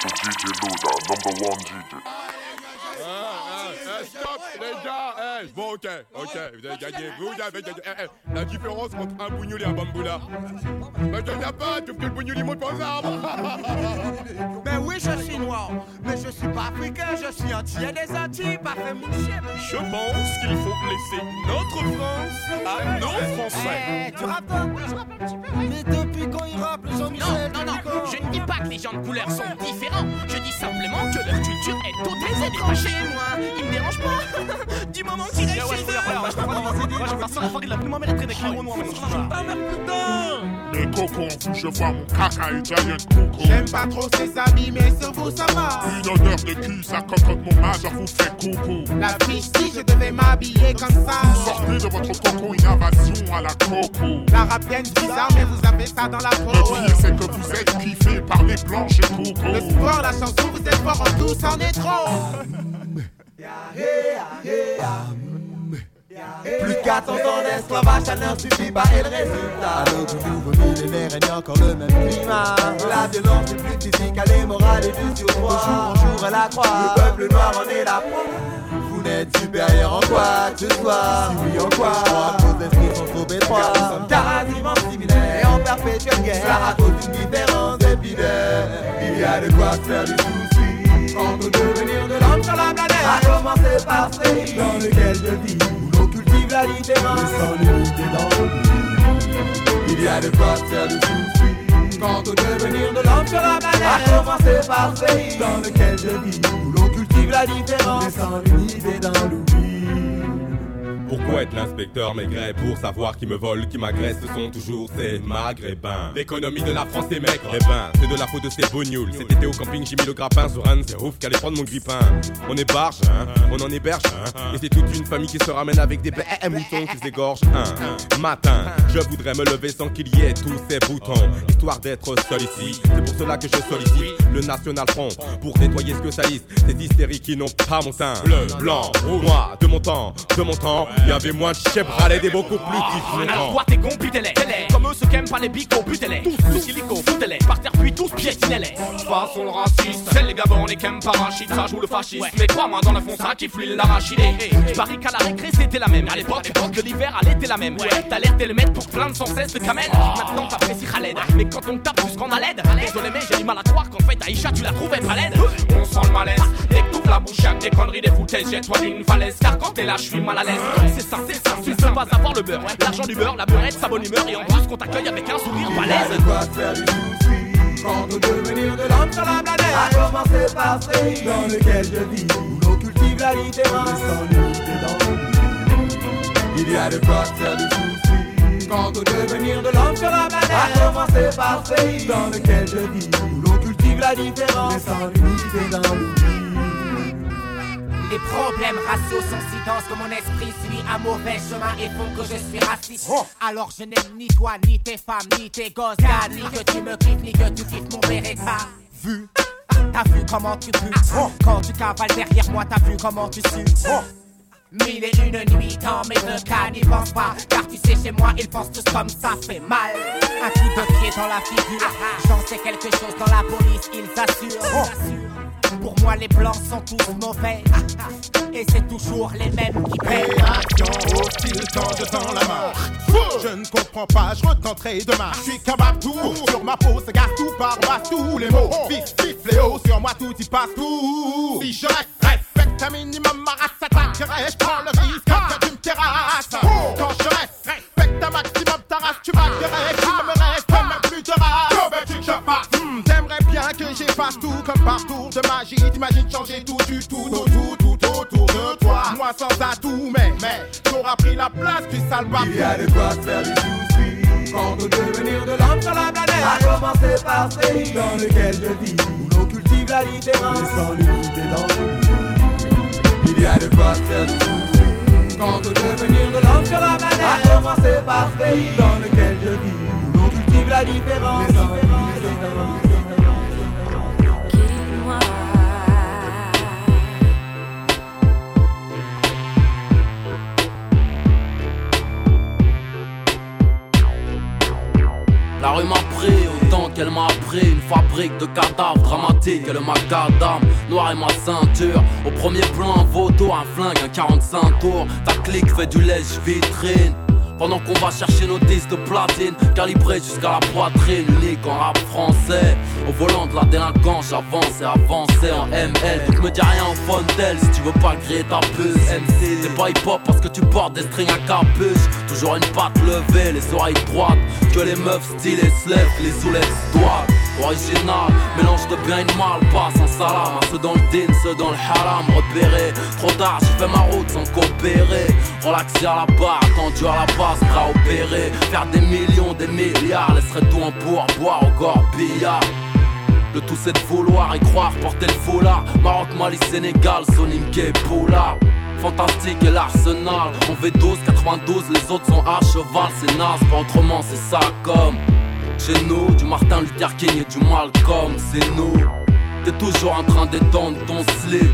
to DJ Luda, number one DJ. Ah, ah, stop, les gars, eh, bon, ok, ok, vous avez gagné, vous avez gagné. Eh, eh, la différence entre un bougnoul et un bamboula. Mais tu n'as pas, tu fais le bougnoul, il monte pas aux arbres. Ben oui, je suis noir, mais je suis pas africain, je suis entier des Antilles, pas fait mon chien. Je pense qu'il faut laisser notre France à nos Français. Eh, tu rappes toi Mais depuis quand il rappe, les Jean-Michel Non, non, non, je ne dis pas que les gens de couleur sont différents. Je dis simplement que leur culture est tout très étrangère. moi, il me dérange pas. du moment qu'il est chez Les cocons, je vois mon caca et giant coco. J'aime pas trop ses amis, mais sur vous ça va. Une odeur de cul, ça cocotte mon majeur vous fait coucou. La fiche, si je devais m'habiller comme ça. Sortez de votre coco, une invasion à la coco. La rap bien bizarre, mais vous avez ça dans la Le peau. pire, c'est que vous êtes kiffés par les blanches et coco. Le sport, la chanson, vous êtes fort en tout, c'en est trop. Plus 400 ans d'esclavage, ça ne suffit pas et le résultat. L'aube du nouveau millénaire, a encore le même climat. La violence est plus physique, elle est morale et du surpoids. De jour en jour, elle accroît. Le peuple noir en est la proie. Vous n'êtes supérieur en quoi que ce soit Si oui, en quoi Vos esprits sont trop étroits. Nous sommes quasiment similaires et en perpétuelle guerre. Cela raconte une différence épiderme. Il y a de quoi faire du souci. Au devenir de l'homme sur la planète, à commencer par ce pays dans lequel je vis, où l'on cultive la différence. Sans l'unité dans le vie. Il y a de quoi faire du souci. Quant au devenir de l'homme sur la planète, à commencer par ce pays dans lequel je vis, où l'on cultive la différence. Sans l'unité dans l'oubli. Pourquoi être l'inspecteur maigret pour savoir qui me vole, qui m'agresse Ce sont toujours ces maghrébins. L'économie de la France est maigre. Eh ben, c'est de la faute de ces bognoules. Cet été au camping, j'ai mis le grappin sur un de ces ouf qu'allait prendre mon grippin. On est barge, hein, on en héberge, hein. Et c'est toute une famille qui se ramène avec des bêtes moutons qui s'égorgent un matin. Je voudrais me lever sans qu'il y ait tous ces boutons, histoire d'être seul ici. C'est pour cela que je sollicite le National Front pour nettoyer ce que salissent ces hystériques qui n'ont pas mon teint. Bleu, blanc. Moi, de mon temps, de mon temps, il y avait moins de chebralais et beaucoup plus Alors différents. toi t'es con, butez-les Comme eux ceux qui aiment pas les bicots, butez-les Tous, tous illico, foutez-les Par terre puis tous piétinez-les Façon le raciste. C'est les gabons, les qui aiment pas rachid Ça joue le fascisme Mais crois-moi dans le fond ça qui fouille l'arachidé. Je parie qu'à la récré c'était la même. À l'époque, de l'hiver à l'été la même. T'as l'air de le mettre pour plaindre sans cesse de camel Maintenant t'apprécies Khaled. Mais quand on tape jusqu'en a l'aide Désolé mais j'ai du mal à croire qu'en fait Aïcha tu la trouvais pas laide. On sent le malaise La bouche que des conneries, des foutaises. Jette-toi d'une falaise Car quand t'es là je suis mal à l'aise. C'est ça, c'est ça, tu ne peux pas avoir le beurre L'argent du beurre, la beurrette, sa bonne humeur. Et en plus qu'on t'accueille avec un sourire Il y a balèze Quant au devenir de l'homme sur la planète. À commencer par ce pays dans lequel je vis Où l'on cultive la Mais sans l'unité dans Il y a de quoi faire du souci Quant au devenir de l'homme sur la planète. À commencer par ce pays dans lequel je vis Où l'on cultive la différence Mais sans l'unité dans l'oubli Les problèmes raciaux sont si denses que mon esprit suit un mauvais chemin et font que je suis raciste. Alors je n'aime ni toi, ni tes femmes, ni tes gosses, gars, ni que tu me kiffes, ni que tu kiffes mon Beretta. Vu T'as vu comment tu pues. Quand tu cavales derrière moi, t'as vu comment tu sues. Mille et une nuits dans mes deux cas n'y pense pas. Car tu sais chez moi ils pensent tous comme ça fait mal. Un coup de pied dans la figure. J'en sais quelque chose dans la police ils assurent Pour moi les blancs sont tous mauvais Et c'est toujours les mêmes qui paient Réaction hostile quand je tends la main. Je ne comprends pas, je retenterai demain. Je suis qu'un babtou, sur ma peau se gasse tout par bas tous les mots. Vif, vif, fléau, sur moi tout y passe tout. Si je respecte un minimum ma race, s'attaquerait, je prends le risque que tu me terrasses. Quand je respecte un maximum ta race, tu m'accueillerais, tu me j'efface tout comme partout de magie. T'imagines changer tout du tout, tout, tout, tout autour de toi. Moi sans atout, mais, mais, t'auras pris la place du sale. Il y a de quoi faire du souci au devenir de l'homme sur la planète. À commencer par ce pays dans lequel je vis. Où l'on cultive la différence Mais sans l'unité dans le Il y a de quoi faire du souci Quant au devenir de l'homme sur la planète. À commencer par ce pays dans lequel je vis. Où l'on cultive la différence Mais sans l'unité dans La rue m'a pris autant qu'elle m'a pris une fabrique de cadavres dramatiques et le macadam. Noir et ma ceinture, au premier plan un vautour, un flingue, un 45 tours. Ta clique fait du lèche vitrine. Pendant qu'on va chercher nos disques de platine Calibrés jusqu'à la poitrine Unique en rap français. Au volant de la délinquance J'avance et avance en ML Donc me dis rien au fontel Si tu veux pas griller ta puce. MC T'es pas hip hop parce que tu portes des strings à capuche. Toujours une patte levée Les oreilles droites. Que les meufs stylées se lèvent Les soulèvent doigts Original, mélange de bien et de mal, passe en salam. Ceux dans le din, ceux dans le haram Repéré, trop tard, j'ai fait ma route sans coopérer. Relaxé à la barre, attendu à la base, bras opéré Faire des millions, des milliards, laisserait tout en boire au billard. Le tout c'est de vouloir y croire, porter le foulard. Maroc, Mali, Sénégal, Sonimke, Poulard. Fantastique et l'arsenal. On V12, 92, les autres sont à cheval C'est naze, pas autrement, c'est ça comme nous, du Martin Luther King et du Malcolm, c'est nous. T'es toujours en train d'étendre ton slip.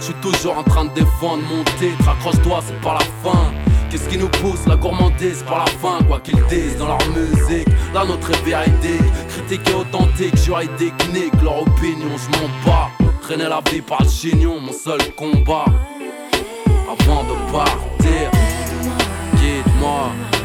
J'suis toujours en train de défendre mon titre. Accroche-toi, c'est pas la fin. Qu'est-ce qui nous pousse? La gourmandise par la fin, quoi qu'ils disent dans leur musique. La nôtre est véridique, critique et authentique, juridique, nique leur opinion, je m'en bats. Traîner la vie par le chignon, mon seul combat. Avant de partir, guide-moi.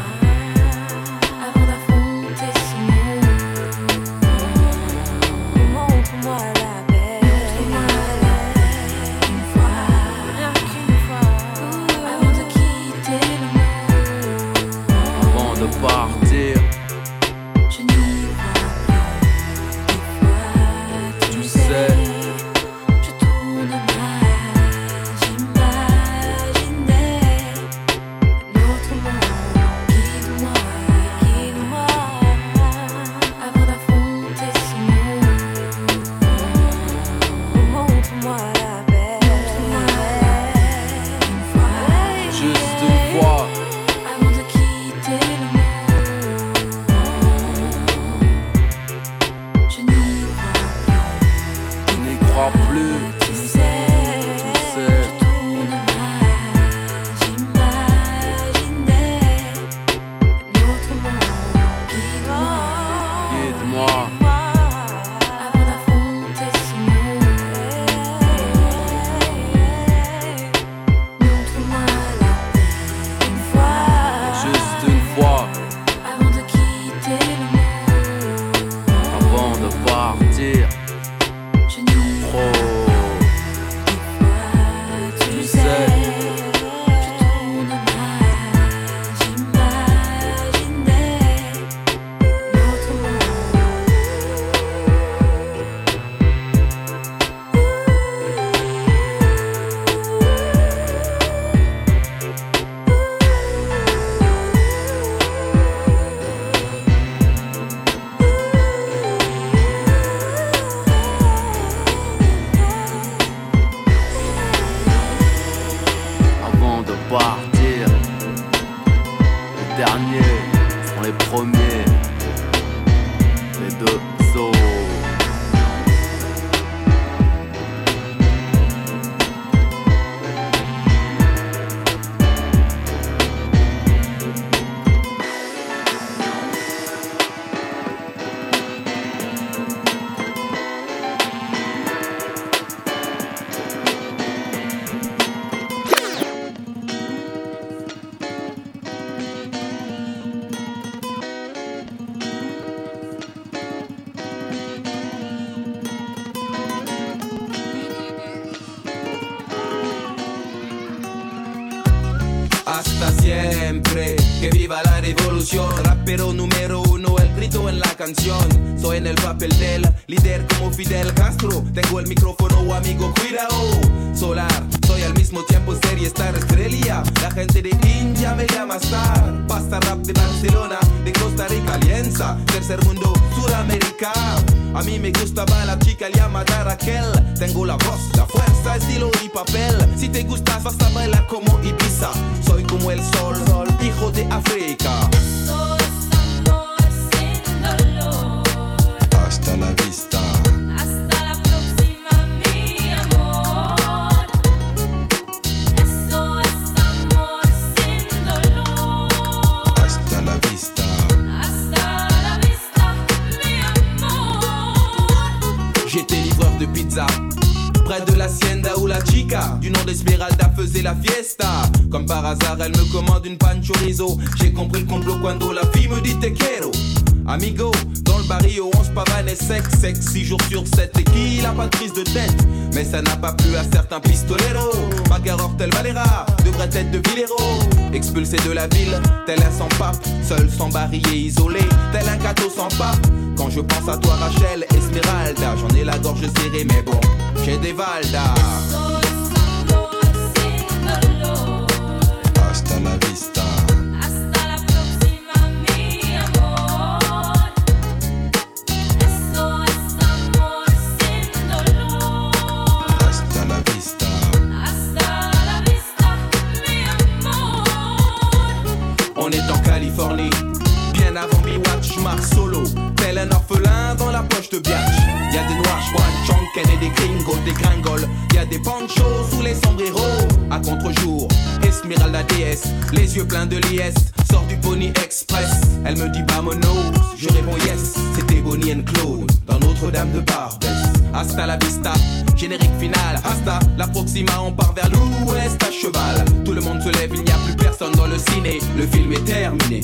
Soy en el papel del líder como Fidel Castro. Tengo el micrófono, amigo, cuidado. Solar, soy al mismo tiempo serie Star Estrella. La gente de India me llama Star. Pasta rap de Barcelona, de Costa Rica, Alianza. Tercer mundo, Suramérica. A mí me gustaba la chica llamada Raquel. Tengo la voz, la fuerza, estilo y papel. Si te gustas, vas a bailar como Ibiza. Soy como el sol, hijo de África. hasta la vista. Hasta la vista. Amor. J'étais livreur de pizza près de la sienda où la chica du nom d'Esmeralda faisait la fiesta. Comme par hasard, elle me commande une pancho riso. J'ai compris le complot quand la fille me dit te quiero. Amigo, dans le barrio, est sec, sec, 6 jours sur 7 et qu'il a pas de prise de tête? Mais ça n'a pas plu à certains pistoleros. Bagarre tel Valera, devrait être de Villero. Expulsé de la ville, tel un sans pape, seul sans baril et isolé, tel un cateau sans pape. Quand je pense à toi, Rachel, Esmeralda, j'en ai la gorge serrée, mais bon, j'ai des valdas. les yeux pleins de liesse. Sors du Pony Express, elle me dit bah mon je réponds yes. C'était Bonnie and Claude dans Notre-Dame de Barbès. Hasta la vista, générique final, hasta la proxima, on part vers l'ouest à cheval. Tout le monde se lève, il n'y a plus personne dans le ciné, le film est terminé.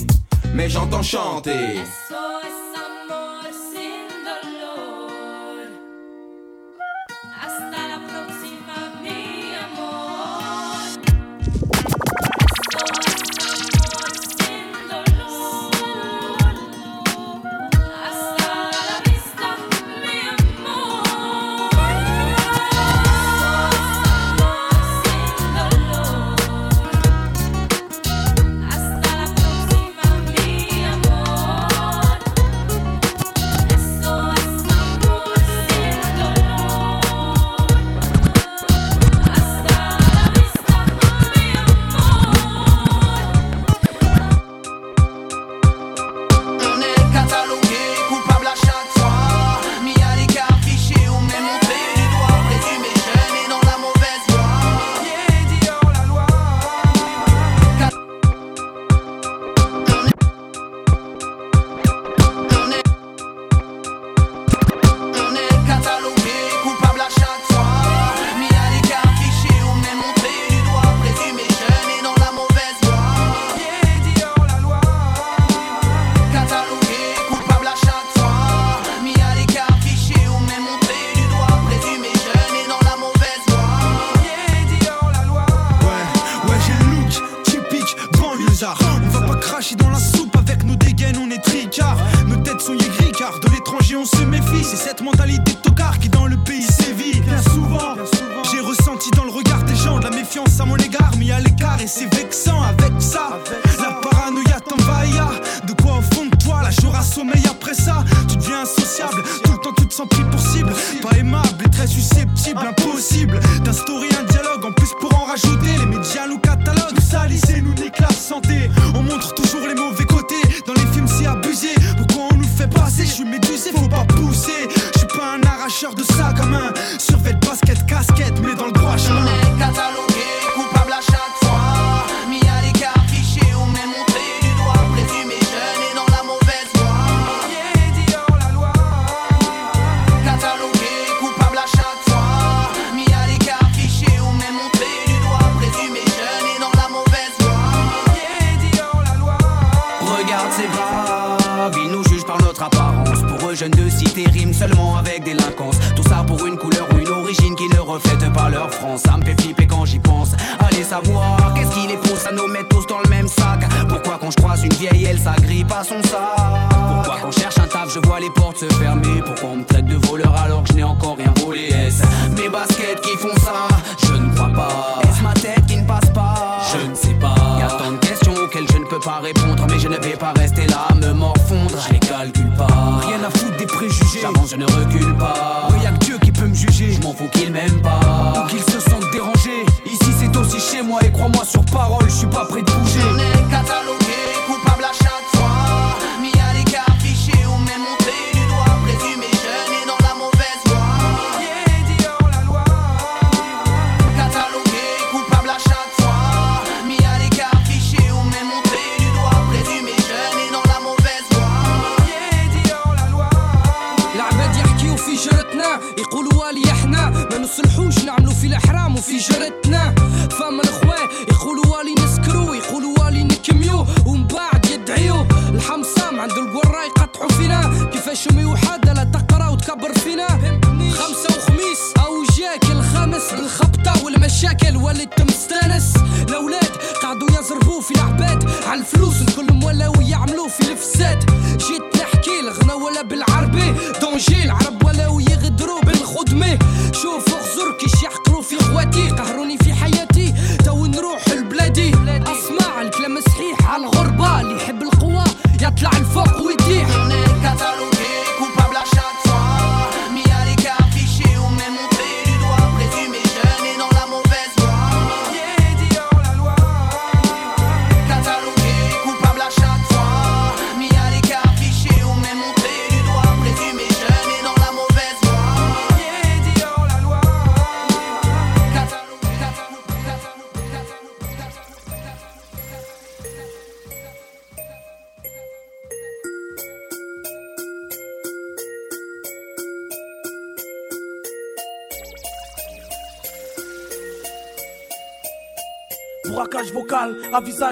Mais j'entends chanter. vais pas rester là, me morfondre. Je les calcule pas. Rien à foutre des préjugés. J'avance, je ne recule pas. Ouais, y'a que Dieu qui peut me juger. Je m'en fous qu'il m'aime pas. Ou qu'il se sente dérangé. Ici c'est aussi chez moi et crois-moi sur parole, je suis pas prêt de bouger.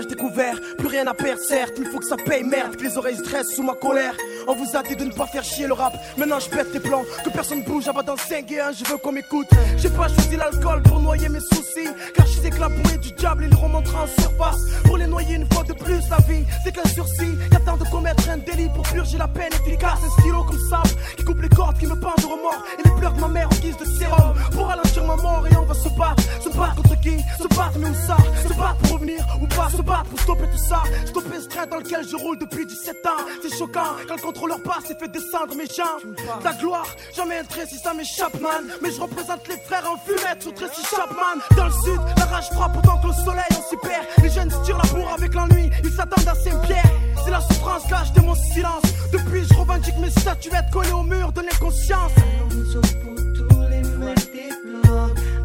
Découvert, plus rien à perdre, certes, il faut que ça paye merde, que les oreilles stressent sous ma colère. On vous a dit de ne pas faire chier le rap, maintenant je pète les plans, que personne bouge, avant dans 5 et 1, je veux qu'on m'écoute. J'ai pas choisi l'alcool pour noyer mes soucis, car je sais que la bouée du diable, il remontera en surface. Pour les noyer une fois de plus, la vie, c'est qu'un sursis, qu'attend de commettre un délit pour purger la peine efficace. Un stylo comme sable, qui coupe les cordes, qui me pendent de remords, et les pleurs de ma mère en guise de sérum. Pour ralentir ma mort, et on va se battre, se battre contre qui? Se battre, mais où ça? Se battre pour revenir ou pas? Se battre pour stopper tout ça. Stopper ce train dans lequel je roule depuis 17 ans. C'est choquant quand le contrôleur passe et fait descendre mes jambes Ta gloire, jamais un trait si ça m'échappe man Mais je représente les frères en fumette sur Tracy Chapman. Dans le sud, la rage frappe autant que le soleil on s'y perd Les jeunes se tirent la bourre avec l'ennui Ils s'attendent à Saint-Pierre C'est la souffrance cache de mon silence. Depuis je revendique mes statuettes collées au mur de l'inconscience.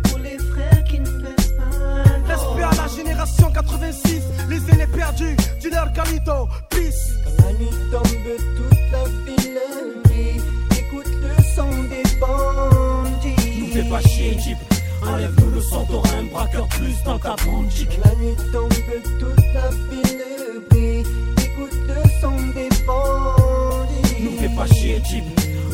Pour les frères qui ne baissent pas. Respect à la génération 86, les aînés perdus, dealer Galito, peace. La nuit tombe, toute la ville brille. Écoute le son des bandits. Nous fais pas chier, Jeep. Enlève-nous le son, t'auras un braqueur plus dans ta boutique. La nuit tombe, toute la ville brille. Écoute le son des bandits. Nous fais pas chier, Jeep.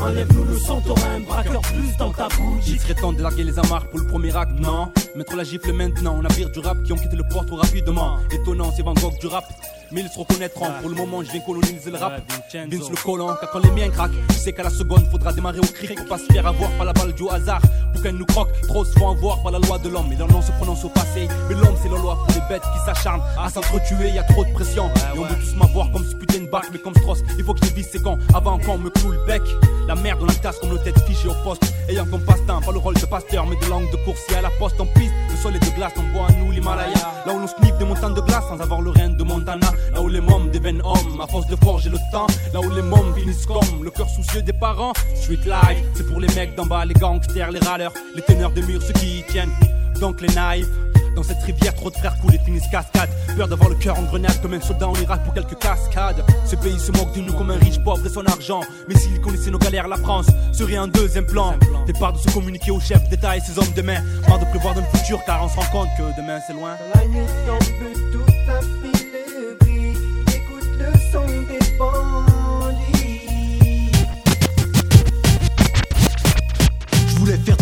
Enlève-nous le son, t'auras un braqueur plus dans ta boutique. Il serait temps de larguer les amarres pour le premier acte, non? Mettre la gifle maintenant, navire du rap qui ont quitté le port trop rapidement. Étonnant, c'est Van Gogh du rap. Mais ils se reconnaîtront, pour le moment je viens coloniser le rap. Vince le collant, car quand les miens craquent, tu sais qu'à la seconde faudra démarrer au cric pour pas se faire avoir par la balle du hasard. Pour qu'elle nous croque, trop se font avoir par la loi de l'homme. Et leur nom se prononce au passé. Mais l'homme c'est la loi pour les bêtes qui s'acharnent à s'entretuer, y a trop de pression. Et on veut tous m'avoir comme ce putain de bac, mais comme Strauss, il faut que je vise ces cons avant qu'on me cloue le bec. La merde, on la casse comme nos têtes fichées au poste. Ayant comme passe-temps, pas le rôle de pasteur, mais de langue de coursier à la poste en piste. Le sol est de glace, on voit à nous l'Himalaya. Là où l'on sniffe des montagnes de glace sans avoir le rein de Montana. Là où les mômes deviennent hommes, à force de forger le temps. Là où les mômes finissent comme le cœur soucieux des parents. Street life, c'est pour les mecs d'en bas, les gangsters, les râleurs, les teneurs de murs, ceux qui y tiennent. Donc les naïfs. Dans cette rivière, trop de frères coulent et finissent cascade. Peur d'avoir le cœur en grenade comme un soldat en Irak pour quelques cascades. Ce pays se moque de nous comme un riche pauvre et son argent. Mais s'il connaissait nos galères, la France serait un deuxième plan. Départ de se communiquer aux chefs d'État et ses hommes de main. Marre de prévoir dans futur car on se rend compte que demain c'est loin.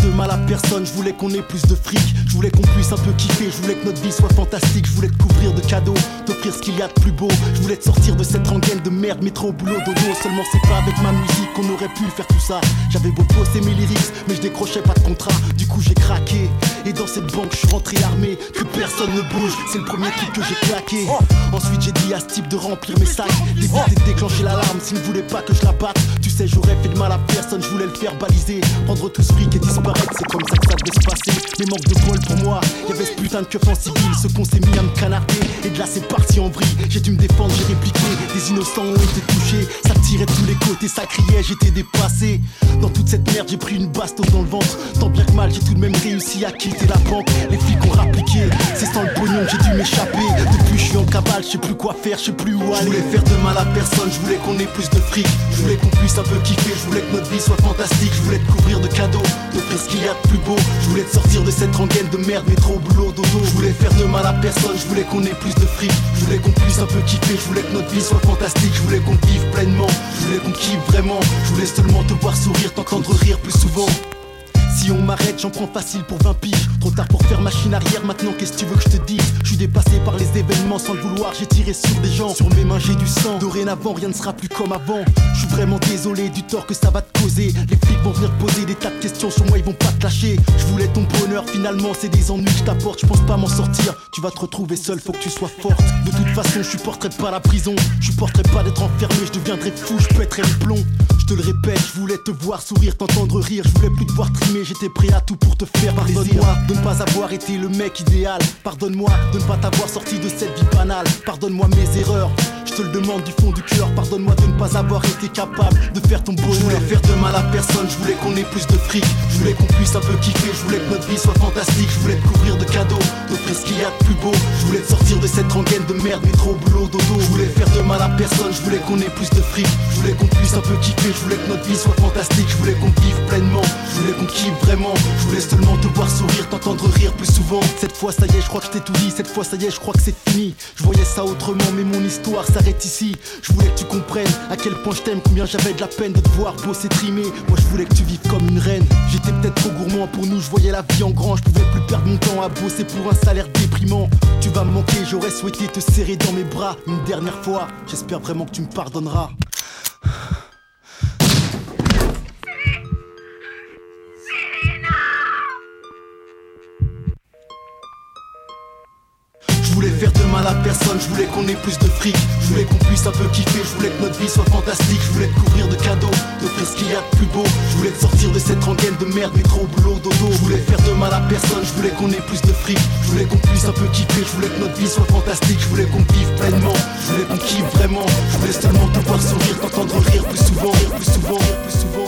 De mal à personne, je voulais qu'on ait plus de fric, je voulais qu'on puisse un peu kiffer, je voulais que notre vie soit fantastique, je voulais te couvrir de cadeaux, t'offrir ce qu'il y a de plus beau, je voulais te sortir de cette rengaine de merde, métro au boulot dodo, seulement c'est pas avec ma musique qu'on aurait pu faire tout ça. J'avais beau bosser mes lyrics, mais je décrochais pas de contrat, du coup j'ai craqué, et dans cette banque je suis rentré armé, que personne ne bouge, c'est le premier truc que j'ai claqué. Ensuite j'ai dit à ce type de remplir mes sacs, d'éviter de déclencher l'alarme s'il ne voulait pas que je la batte. Tu sais j'aurais fait de mal à personne, je voulais le faire baliser, prendre tout ce fric et disparaître, c'est comme ça que ça devait se passer. Mais manque de bol pour moi, y'avait ce putain de keuf en civil, ce qu'on s'est mis à me canarder, et de là c'est parti en vrille. J'ai dû me défendre, j'ai répliqué, des innocents ont été touchés, ça tirait de tous les côtés, ça criait, j'étais dépassé. Dans toute cette merde, j'ai pris une bastos dans le ventre, tant bien que mal, j'ai tout de même réussi à quitter la banque. Les flics ont rappliqué, c'est sans le pognon j'ai dû m'échapper. Depuis je suis en cavale, je sais plus quoi faire, je sais plus où aller. Je voulais faire de mal à personne, je voulais qu'on ait plus de fric, je voulais qu'on puisse un peu kiffer, je voulais que notre vie soit fantastique, je voulais te couvrir de de cadeaux, d'offrir ce qu'il y a de plus beau. Je voulais te sortir de cette rengaine de merde, métro, boulot, dodo. Je voulais faire de mal à personne, je voulais qu'on ait plus de fric. Je voulais qu'on puisse un peu kiffer, je voulais que notre vie soit fantastique. Je voulais qu'on vive pleinement, je voulais qu'on kiffe vraiment. Je voulais seulement te voir sourire, t'entendre rire plus souvent. Si on m'arrête, j'en prends facile pour 20 piges. Trop tard pour faire machine arrière, maintenant qu'est-ce que tu veux que je te dise? Je suis dépassé par les événements sans le vouloir, j'ai tiré sur des gens. Sur mes mains, j'ai du sang. Dorénavant, rien ne sera plus comme avant. Je suis vraiment désolé du tort que ça va te causer. Les flics vont venir poser des tas de questions sur moi, ils vont pas te lâcher. Je voulais ton bonheur, finalement, c'est des ennuis que je t'apporte. Je pense pas m'en sortir, tu vas te retrouver seul, faut que tu sois forte. De toute façon, je supporterai pas la prison. Je supporterai pas d'être enfermé, je deviendrai fou, je pèterai le plomb. Je te le répète, je voulais te voir sourire, t'entendre rire. Je voulais plus te voir trimer, j'étais prêt à tout pour te faire Pardonne-moi de ne pas avoir été le mec idéal. Pardonne-moi de ne pas t'avoir sorti de cette vie banale. Pardonne-moi mes erreurs. Je te le demande du fond du cœur. Pardonne-moi de ne pas avoir été capable de faire ton bonheur. Je voulais faire de mal à personne. Je voulais qu'on ait plus de fric. Je voulais qu'on puisse un peu kiffer. Je voulais que notre vie soit fantastique. Je voulais te couvrir de cadeaux, d'offrir ce qu'il y a de plus beau. Je voulais te sortir de cette rengaine de merde, métro, boulot, dodo. Je voulais faire de mal à personne. Je voulais qu'on ait plus de fric. Je voulais qu'on puisse un peu kiffer. Je voulais que notre vie soit fantastique. Je voulais qu'on vive pleinement. Je voulais qu'on kiffe vraiment. Je voulais seulement te voir sourire, t'entendre rire plus souvent. Cette fois, ça y est, je crois que je t'ai tout dit. Cette fois, ça y est, je crois que c'est fini. Je voyais ça autrement, mais mon histoire ici. Je voulais que tu comprennes à quel point je t'aime, combien j'avais de la peine de te voir bosser trimer. Moi, je voulais que tu vives comme une reine. J'étais peut-être trop gourmand pour nous, je voyais la vie en grand. Je pouvais plus perdre mon temps à bosser pour un salaire déprimant. Tu vas me manquer, j'aurais souhaité te serrer dans mes bras une dernière fois. J'espère vraiment que tu me pardonneras. Faire de mal à personne, je voulais qu'on ait plus de fric Je voulais qu'on puisse un peu kiffer, je voulais que notre vie soit fantastique Je voulais te couvrir de cadeaux, d'offrir ce qu'il y a de plus beau Je voulais te sortir de cette rengaine de merde, métro, boulot, dodo Je voulais faire de mal à personne, je voulais qu'on ait plus de fric Je voulais qu'on puisse un peu kiffer, je voulais que notre vie soit fantastique Je voulais qu'on vive pleinement, je voulais qu'on kiffe vraiment Je voulais seulement te voir sourire, t'entendre rire plus souvent, rire plus souvent, rire plus souvent,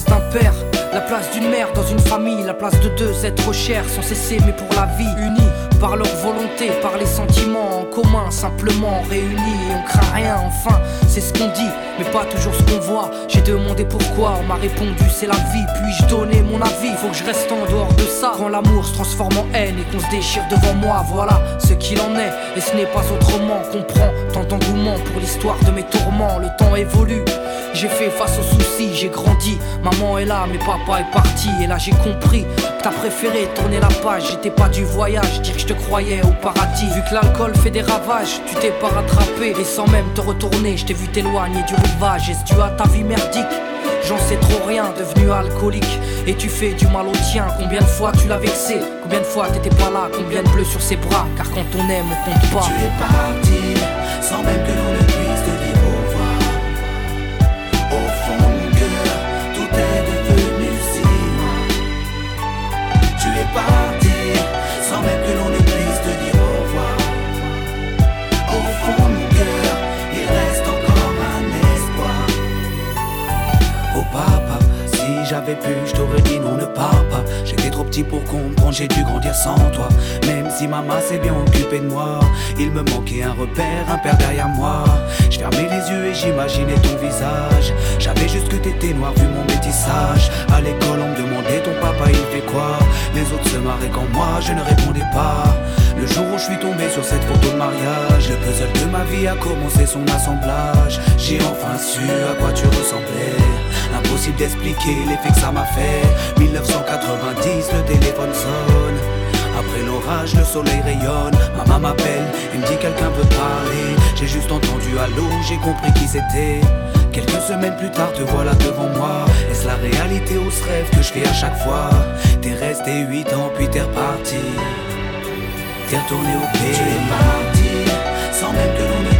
place d'un père, la place d'une mère dans une famille, la place de deux êtres chers sans cesser mais pour la vie, unis par leur volonté, par les sentiments en commun, simplement réunis on craint rien, enfin, c'est ce qu'on dit, mais pas toujours ce qu'on voit. J'ai demandé pourquoi, on m'a répondu c'est la vie, puis-je donner mon avis, faut que je reste en dehors de ça. Quand l'amour se transforme en haine et qu'on se déchire devant moi, voilà ce qu'il en est, et ce n'est pas autrement. Comprends tant d'engouement pour l'histoire de mes tourments, le temps évolue. J'ai fait face aux soucis, j'ai grandi. Maman est là, mais papa est parti. Et là j'ai compris que t'as préféré tourner la page. J'étais pas du voyage, dire que te croyais au paradis. Vu que l'alcool fait des ravages, tu t'es pas rattrapé. Et sans même te retourner, je t'ai vu t'éloigner du rivage. Est-ce dû à ta vie merdique? J'en sais trop rien, devenu alcoolique. Et tu fais du mal au tien. Combien de fois tu l'as vexé? Combien de fois t'étais pas là? Combien de bleus sur ses bras? Car quand on aime, on compte pas. Tu es parti sans même que l'on j'avais je t'aurais dit non, ne pars pas. Trop petit pour comprendre, j'ai dû grandir sans toi. Même si maman s'est bien occupée de moi, il me manquait un repère, un père derrière moi. Je fermais les yeux et j'imaginais ton visage. J'avais juste que t'étais noir vu mon métissage. À l'école, on me demandait ton papa, il fait quoi? Les autres se marraient quand moi, je ne répondais pas. Le jour où je suis tombé sur cette photo de mariage, le puzzle de ma vie a commencé son assemblage. J'ai enfin su à quoi tu ressemblais. Impossible d'expliquer l'effet que ça m'a fait. 1990, le téléphone sonne. Après l'orage, le soleil rayonne. Maman m'appelle et me dit quelqu'un veut parler. J'ai juste entendu allô, j'ai compris qui c'était. Quelques semaines plus tard, te voilà devant moi. Est-ce la réalité ou ce rêve que je fais à chaque fois? T'es resté 8 ans, puis t'es reparti. T'es retourné au pays. Tu parti sans même que l'on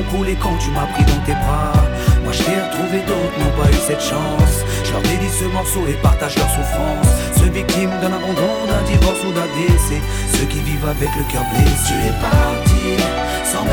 ont coulé quand tu m'as pris dans tes bras. Moi je t'ai retrouvé, d'autres n'ont pas eu cette chance. Je leur dédie ce morceau et partage leur souffrance. Ceux victimes d'un abandon, d'un divorce ou d'un décès. Ceux qui vivent avec le cœur blessé. Tu es parti, sans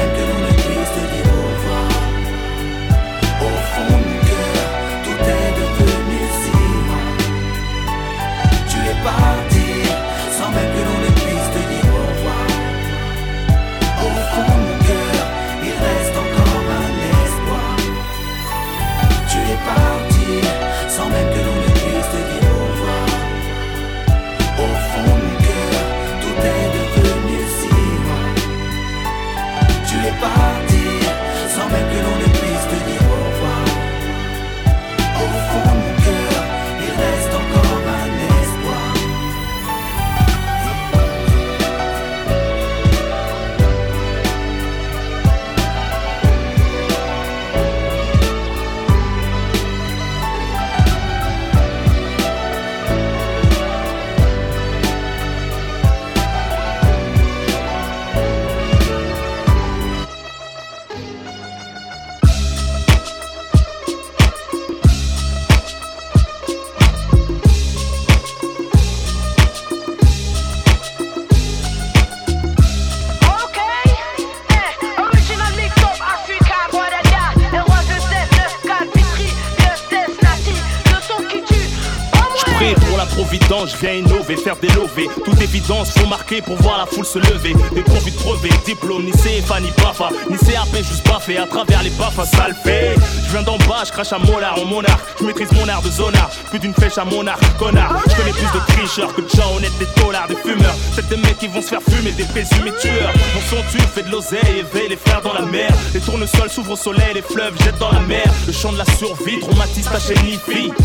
pour voir la foule se lever. Des profits crevés, diplôme, ni CFA, ni BAFA, ni CAP, juste baffé à travers les baffes, ça le fait. Je viens d'en bas, je crache à molar en monarque. Je maîtrise mon art de zonard, plus d'une flèche à monarque, connard. Je connais plus de tricheurs que de gens honnêtes, des dollars, des fumeurs. Peut-être des mecs qui vont se faire fumer, des présumés tueurs. Mon son tue, fait de l'oseille, éveille les frères dans la mer. Les tournesols s'ouvrent au soleil, les fleuves jettent dans la mer. Le chant de la survie, traumatise ta chaîne.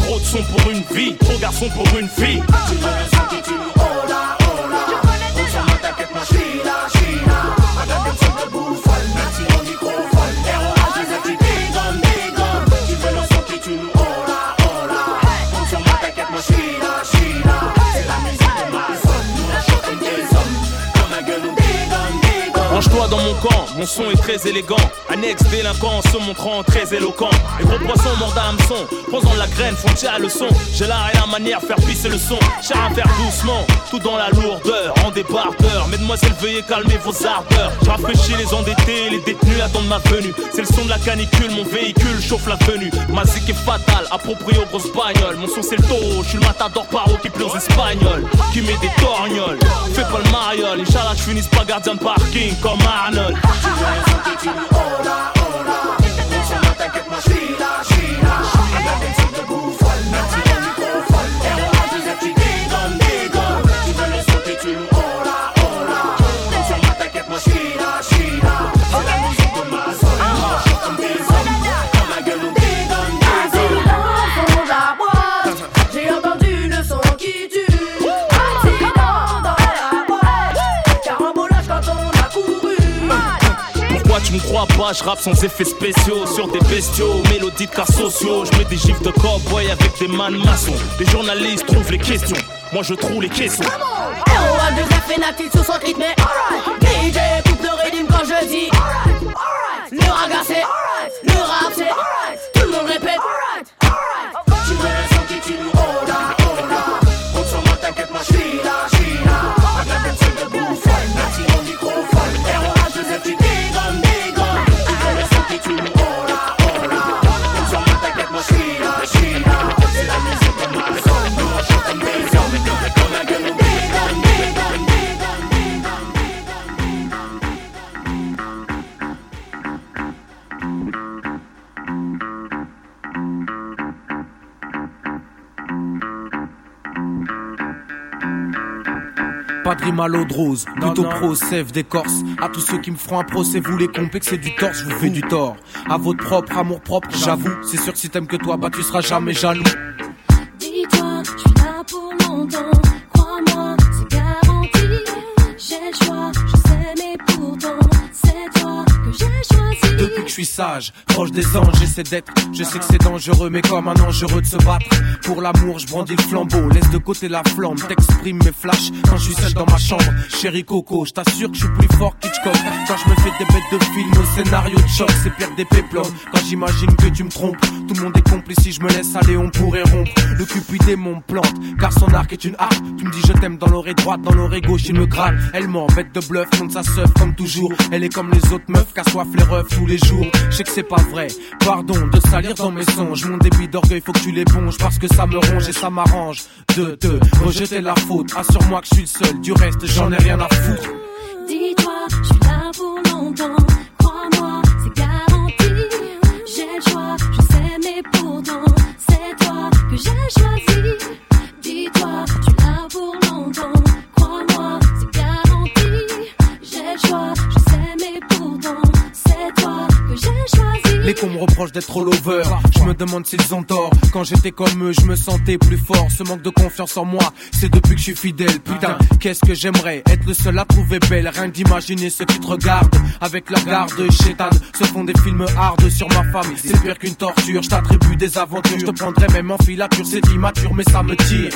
Trop de son pour une vie, trop garçon pour une fille. Mon son est très élégant. Annexe délinquant se montrant très éloquent. Les gros poissons mordent à hameçon, posant la graine, font tirer le son. J'ai l'art et la manière, faire pisser le son. Cher à faire doucement, tout dans la lourdeur, en débardeur. Mesdemoiselles, veuillez calmer vos ardeurs. Rafraîchis les endettés, les détenus attendent ma venue. C'est le son de la canicule, mon véhicule chauffe la venue. Ma zik est fatale, approprié aux grosses bagnoles. Mon son c'est le taureau, je suis le matador paro qui pleure aux espagnols. Qui met des torgnoles, fais pas le mariole. Inch'Allah, je finisse pas gardien de parking comme Arnold. Gira, gira, gira, ora, ora Non so ma te je rappe sans effets spéciaux Sur des bestiaux, mélodies de cas sociaux Je mets des gifs de cowboy avec des man maçons Les journalistes trouvent les questions Moi je trouve les caissons F et Nati sous son rythme. DJ coupe le rythme quand je dis. Le raga c'est. Le rap c'est. Tout le monde répète. L'eau de rose, plutôt pro, sève d'écorce. À tous ceux qui me feront un procès, vous les complexez du torse, je vous fais du tort. À votre propre amour propre, j'avoue, c'est sûr que si t'aimes que toi, bah tu seras jamais jaloux. Suis sage, proche des anges, j'essaie d'être. Je sais que c'est dangereux, mais comme un dangereux de se battre. Pour l'amour, je brandis le flambeau, laisse de côté la flamme, t'exprimes mes flashs quand je suis seul dans ma chambre. Chérie Coco, je t'assure que je suis plus fort qu'Hitchcock. Quand je me fais des bêtes de film au scénario de choc, c'est pire des péplums. Quand j'imagine que tu me trompes, tout le monde est complice. Si je me laisse aller, on pourrait rompre. Le cupidé mon plante, car son arc est une harpe. Tu me dis je t'aime dans l'oreille droite, dans l'oreille gauche, il me gratte. Elle ment, bête de bluff, monte sa seuf comme toujours. Elle est comme les autres meufs, qu'assoif les refs tous les jours. Je sais que c'est pas vrai, pardon de salir dans mes songes. Mon débit d'orgueil, faut que tu l'éponges parce que ça me ronge et ça m'arrange. De te rejeter la faute, assure-moi que je suis le seul. Du reste, j'en ai rien à foutre. Dis-toi, je suis là pour longtemps. Crois-moi, c'est garanti. J'ai le choix, je sais, mais pourtant, c'est toi que j'ai choisi. Dis-toi, je suis là pour longtemps. Crois-moi, c'est garanti. J'ai le choix, je sais, mais pourtant, c'est toi que j'ai choisi. Les cons me reprochent d'être trop lover. Je me demande s'ils ont tort. Quand j'étais comme eux, je me sentais plus fort. Ce manque de confiance en moi, c'est depuis que je suis fidèle. Putain, qu'est-ce que j'aimerais être le seul à trouver belle? Rien que d'imaginer ceux qui te regardent avec leur garde chétan. Se font des films hard sur ma femme. C'est pire qu'une torture. Je t'attribue des aventures. Je te prendrais même en filature. C'est immature, mais ça me tire.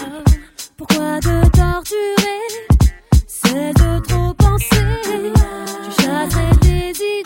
Pourquoi te torturer? C'est de trop penser. Tu chasserais tes idées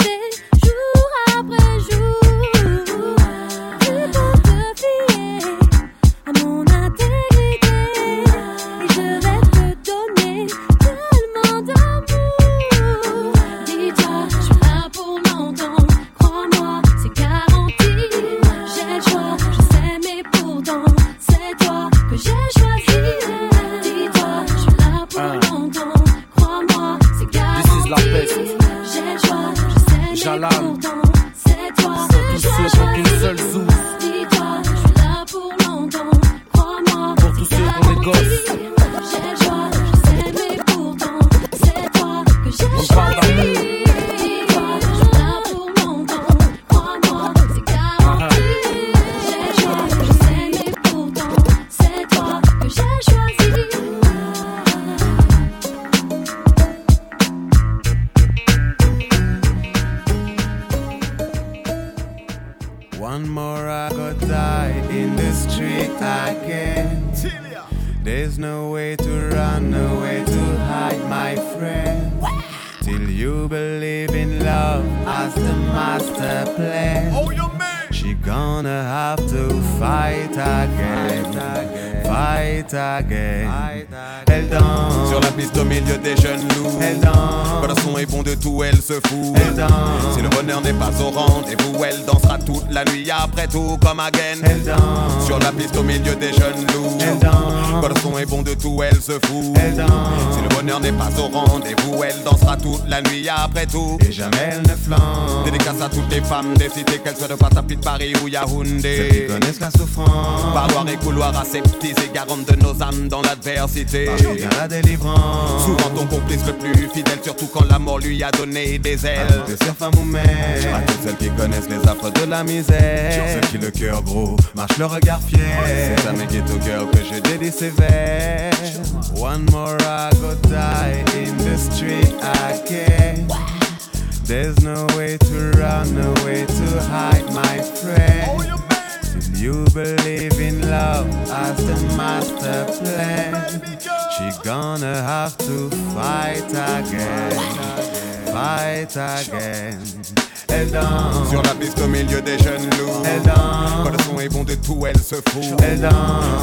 tout comme again Elle danse. Sur la piste au milieu des jeunes loups. Elle danse. Quand le son est bon de tout, elle se fout. Elle danse. Si le bonheur n'est pas au rendez-vous Elle dansera toute la nuit après tout. Et jamais elle ne flanque Dédicace à toutes les femmes des cités Qu'elles soient de Patapit, Paris ou Yaoundé. Celles qui connaissent la souffrance. Parloir et couloir aseptisés Garantes de nos âmes dans l'adversité. La délivrance. Souvent ton complice le plus fidèle Surtout quand la mort lui a donné des ailes. Femme ou À toutes celles qui connaissent les affres de la misère Ceux qui le cœur gros marche le regard fier. C'est à mes ghetto girls que je dédie ces vers. One more I go die in the street again There's no way to run, no way to hide my friend. Till you believe in love as the master plan She gonna have to fight again, fight again. Elle danse Sur la piste au milieu des jeunes loups. Elle danse Quand le son est bon de tout, elle se fout. Elle danse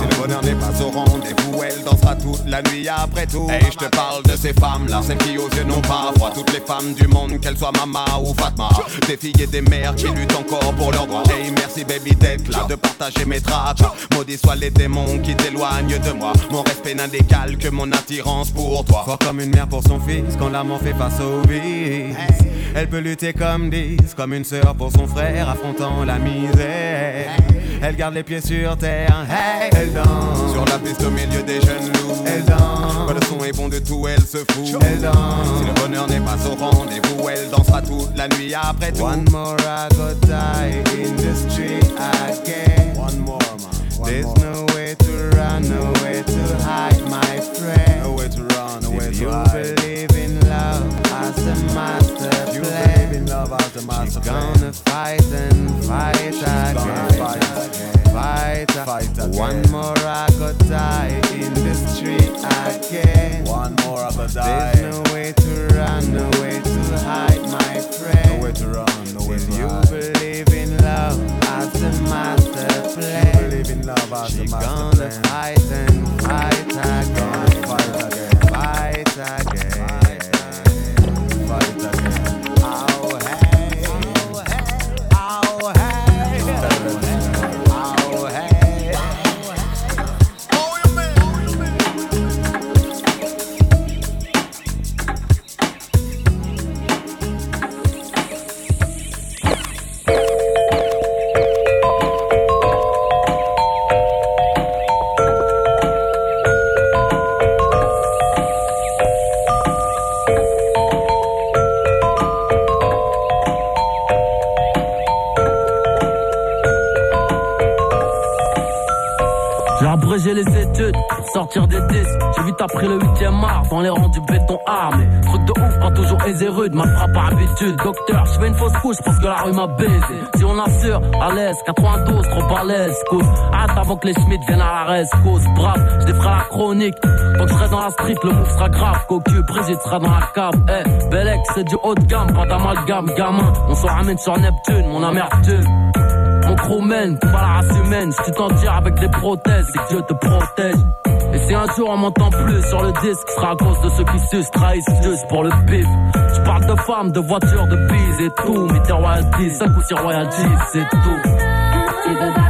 Si le bonheur n'est pas au rendez-vous Elle dansera toute la nuit après tout. Et je te parle de ces femmes-là Celles qui aux yeux n'ont pas froid. Toutes les femmes du monde, qu'elles soient Mama ou Fatma. Des filles et des mères qui luttent encore pour leurs droits Hey merci baby d'être là De partager mes tracks Maudits soient les démons qui t'éloignent de moi. Mon respect n'a d'égal que mon attirance pour toi. Fort comme une mère pour son fils quand l'amant fait face au vice. Elle peut lutter comme comme une sœur pour son frère affrontant la misère Elle garde les pieds sur terre, hey, elle danse. Sur la piste au milieu des jeunes loups. Elle danse. Quand le son est bon de tout, elle se fout. Elle danse. Si le bonheur n'est pas au rendez-vous, elle dansera toute la nuit après tout. One more I go die in the street again. One more, There's no way to run, no way to hide, my friend. No way to run, no way If to you believe in love as a master plan, You believe in love as a master she's plan. gonna fight and fight again. fight Fight, Fight uh, again. One more I go die in the street again. One more I There's die. There's no way to run, no way to hide, my friend. No way to run, no way If to you believe in love as a master plan, believe in love as a she's master gonna plan. fight and fight again. Fight again. Fight again. Fight again. Oh sortir des disques. J'ai vite appris le 8ème art dans les rangs du béton armé. Truc de ouf, pas toujours aisé rude, mal frappe par habitude. Docteur, je fais une fausse couche parce que la rue m'a baisé. Si on assure, à l'aise, 92, trop à l'aise, cause. Hâte avant que les Schmitt viennent à la cause. Brave, je défrais la chronique. Que je dans la street, le move sera grave. Cocu, Brigitte sera dans la cave. Eh, Belek, c'est du haut de gamme, pas d'amalgame, gamin. On se ramène sur Neptune, mon amertume. Mon crew mène, va la race humaine. Si tu t'en tires avec des prothèses, c'est que Dieu te protège. Et si un jour on m'entend plus sur le disque, ce sera à cause de ceux qui sucent, trahissent juste pour le bif. Je parle de femmes, de voitures, de bise et tout. Mais tes royalties, 5 ou 6 royalties, c'est tout.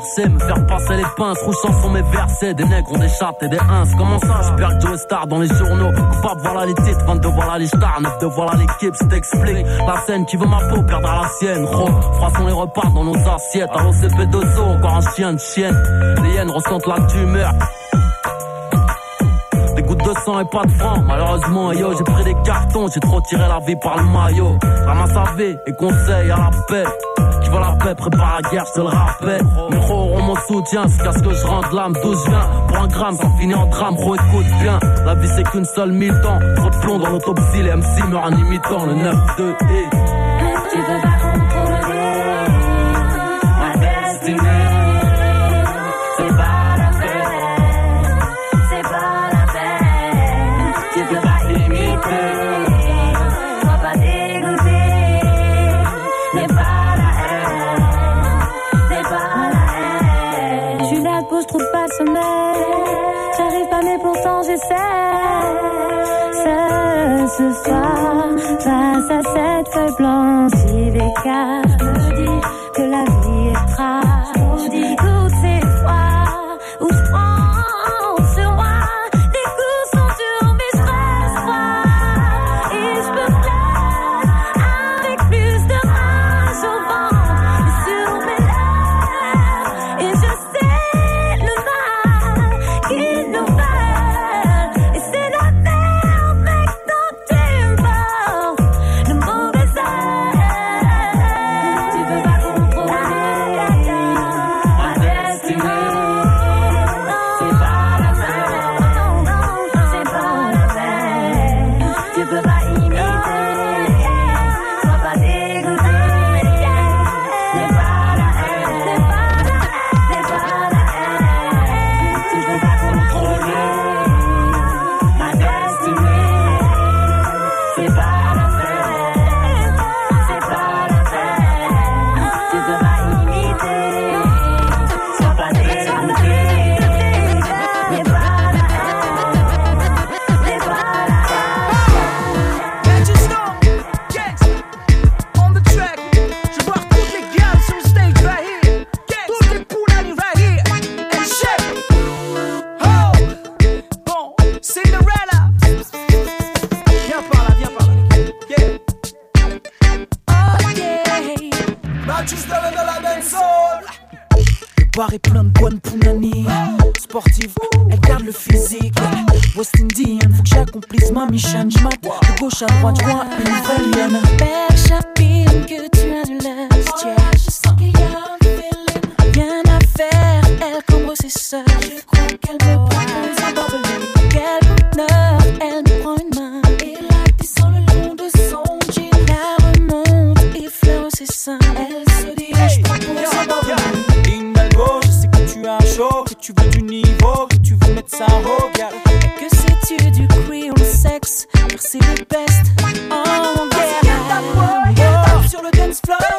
Me faire passer les pinces, rouchant sur mes versets. Des nègres ont des chattes et des ins. Comment ça, je perds Joe Star dans les journaux? Coupable, voilà les titres, 22, voilà les stars, 9 de voilà l'équipe, je t'explique. La scène qui veut ma peau perdra la sienne. Ro, froissons les repas dans nos assiettes. Allô, CP de zoo, encore un chien de chienne. Les hyènes ressentent la tumeur. Des gouttes de sang et pas de francs. Malheureusement, yo, j'ai pris des cartons, j'ai trop tiré la vie par le maillot. Ramasse à vie et conseil à la paix. La paix, prépare la guerre, je te le rappelle. Gros auront mon soutien, c'est qu'à ce que je rende l'âme, d'où je viens. Pour un gramme, ça finit en drame, gros, écoute bien. La vie c'est qu'une seule mi-temps. Trop de plomb dans l'autopsie, les MC meurent en imitant le 9-2 et. Ce soir, face à cette feuille blanche, il écarte. Artiste dans la dancehall bar et plein de bonnes punani. Sportive, elle garde le physique. West Indian, faut que j'accomplisse ma mission. Je de gauche à droite, je vois une vraie lienne Père Chapine, que tu annules yeah. Oh, je sens qu'il y a un feeling. Rien à faire, elle comme ses sœurs Je crois qu'elle me ça gal. Que sais-tu du sexe? Car c'est le best. Oh, yeah. Sur le dance floor,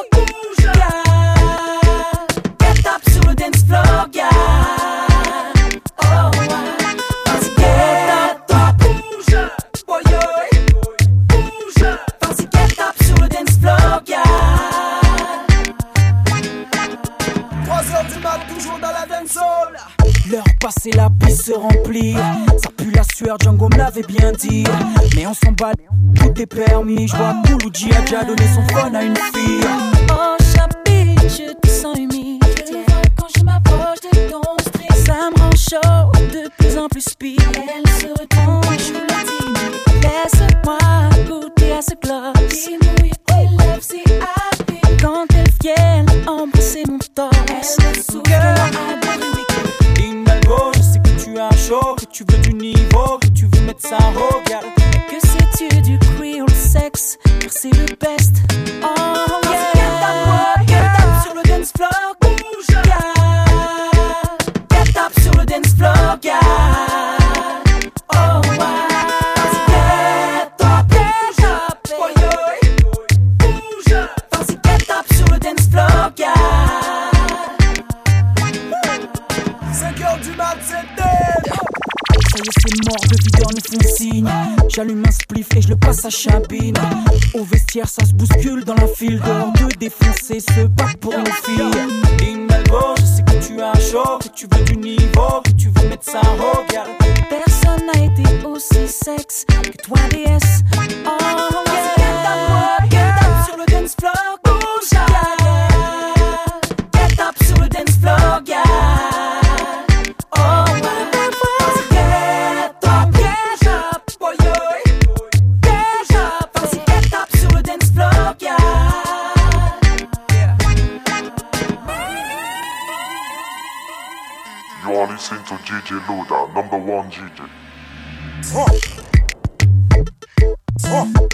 Ça pue la sueur, Django me l'avait bien dit. Mais on s'en bat, tout est permis. Je vois Kouloudji a déjà donné son phone à une fille. Oh, chapitre, je te sens humide. Je le vois quand je m'approche de ton string. Ça me rend chaud, de plus en plus speed. Elle se retourne et je la timide. Laisse-moi goûter à ce. Il mouille tes lèvres si happy. Quand elles viennent embrasser mon torse. Elle me souffle Hidalgo, que tu as chaud, que tu veux du niveau, que tu veux mettre ça au gal. Que sais-tu du creole sexe? Car c'est le best. J'allume un spliff et je le passe à Chabine. Au vestiaire, ça se bouscule dans la file d'or. De défoncer se battre pour nos filles. Je sais que tu as chaud, que tu veux du niveau, que tu veux mettre ça gal. Personne n'a été aussi sexe que toi, DS. Oh, yeah. Sur le dance floor, bouge, to DJ Luda, number one DJ. Avant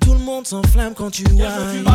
Tout le monde s'enflamme quand tu Je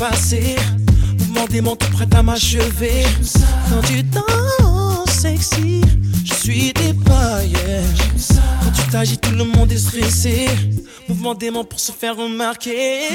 Mouvement dément tout prêt à m'achever. Quand tu danses sexy, je suis tes paillettes. Quand tu t'agis, tout le monde est stressé. Mouvement dément pour se faire remarquer.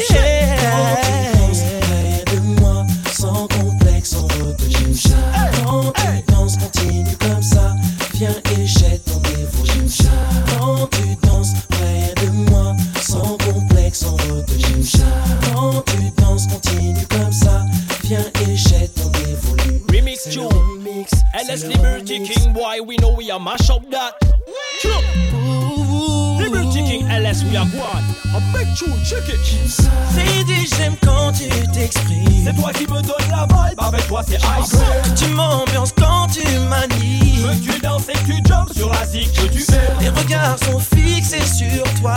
LS Liberty King boy, we know we are mash up that. Liberty King LS, we are one A big tune, check it C'est dit j'aime quand tu t'exprimes. C'est toi qui me donne la vibe, avec toi c'est ice. Tu m'ambiances quand tu manies. Veux que tu danses et que tu jumps sur la zig que tu fais Les regards sont fixés sur toi.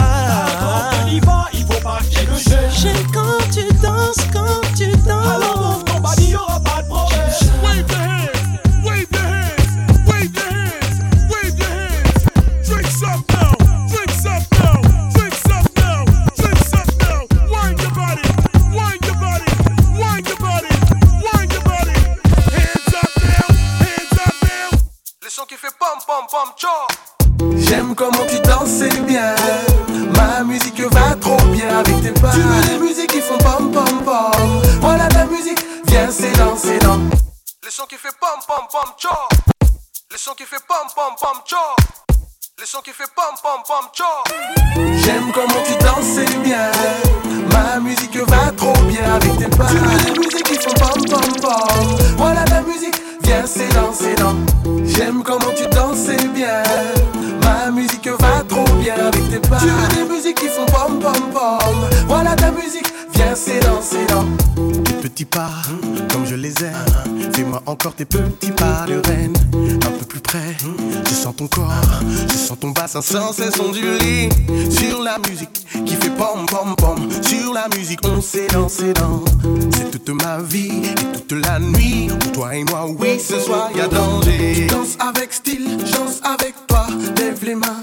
Quand on y va, il faut pas qu'il de jeu J'aime quand tu danses, quand tu Alors danses. move ton body, y'aura pas de problème Wave the J'aime comment tu danses, c'est bien. Ma musique va trop bien avec tes pas. Tu veux des musiques qui font pom pom pom. Voilà la musique, viens c'est dans, c'est dans. Le son qui fait pom pom pom cho Le son qui fait pom pom pom cho Le son qui fait pom pom pom cho J'aime comment tu danses, c'est bien. Ma musique va trop bien avec tes pas. Tu veux des musiques qui font pom pom pom. Voilà la musique, viens c'est dans, c'est J'aime comment tu danses, bien. Ma musique va trop bien avec tes pas. Tu veux des musiques qui font pom pom pom. Voilà ta musique, viens c'est dans, c'est pas, comme je les aime. Fais-moi encore tes petits pas de reine. Un peu plus près, je sens ton corps, je sens ton bassin sans cesse onduler. Sur la musique qui fait pom pom pom. Sur la musique, on sait danser dans. C'est toute ma vie et toute la nuit. Pour toi et moi, oui, ce soir y a danger. Danse avec style, danse avec toi, lève les mains.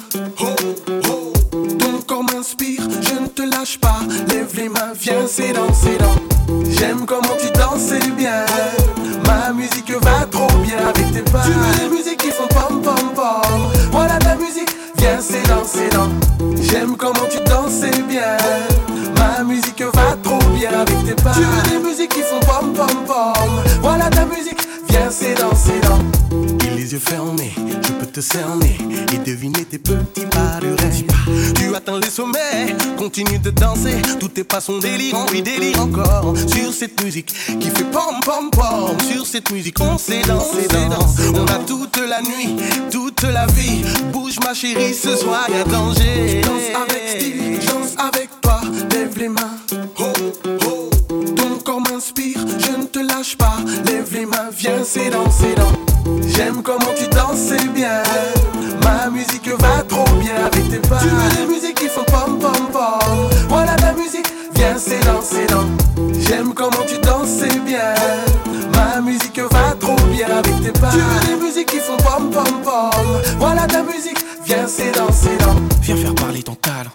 Je ne te lâche pas. Lève les mains, viens, c'est dans, c'est dans. J'aime comment tu danses, c'est bien. Ma musique va trop bien avec tes pas. Tu veux des musiques qui font pom pom pom. Voilà ta musique, viens, c'est dans, c'est dans. J'aime comment tu danses, c'est bien. Ma musique va trop bien avec tes pas. Tu veux des musiques qui font pom pom pom. Voilà ta musique, viens, c'est dans, c'est dans. Et les yeux fermés, cerner et deviner tes petits pas de rêve. Tu atteins les sommets, continue de danser. Tout est pas son délire, on lui délire encore. Sur cette musique qui fait pom pom pom. Sur cette musique, on sait danser, danse. On a toute la nuit, toute la vie. Bouge ma chérie, ce soir y a danger. Danse avec style, danse avec toi. Lève les mains, oh oh. Ton corps m'inspire, je ne te lâche pas. Lève les mains, viens, c'est danser dans. J'aime comment tu danses, c'est bien. Ma musique va trop bien avec tes pas. Tu veux des musiques qui font pom pom pom. Voilà ta musique, viens, c'est danser dans. J'aime comment tu danses, c'est bien. Ma musique va trop bien avec tes pas. Tu veux des musiques qui font pom pom pom. Voilà ta musique, viens, c'est danser dans. Viens faire parler ton talent.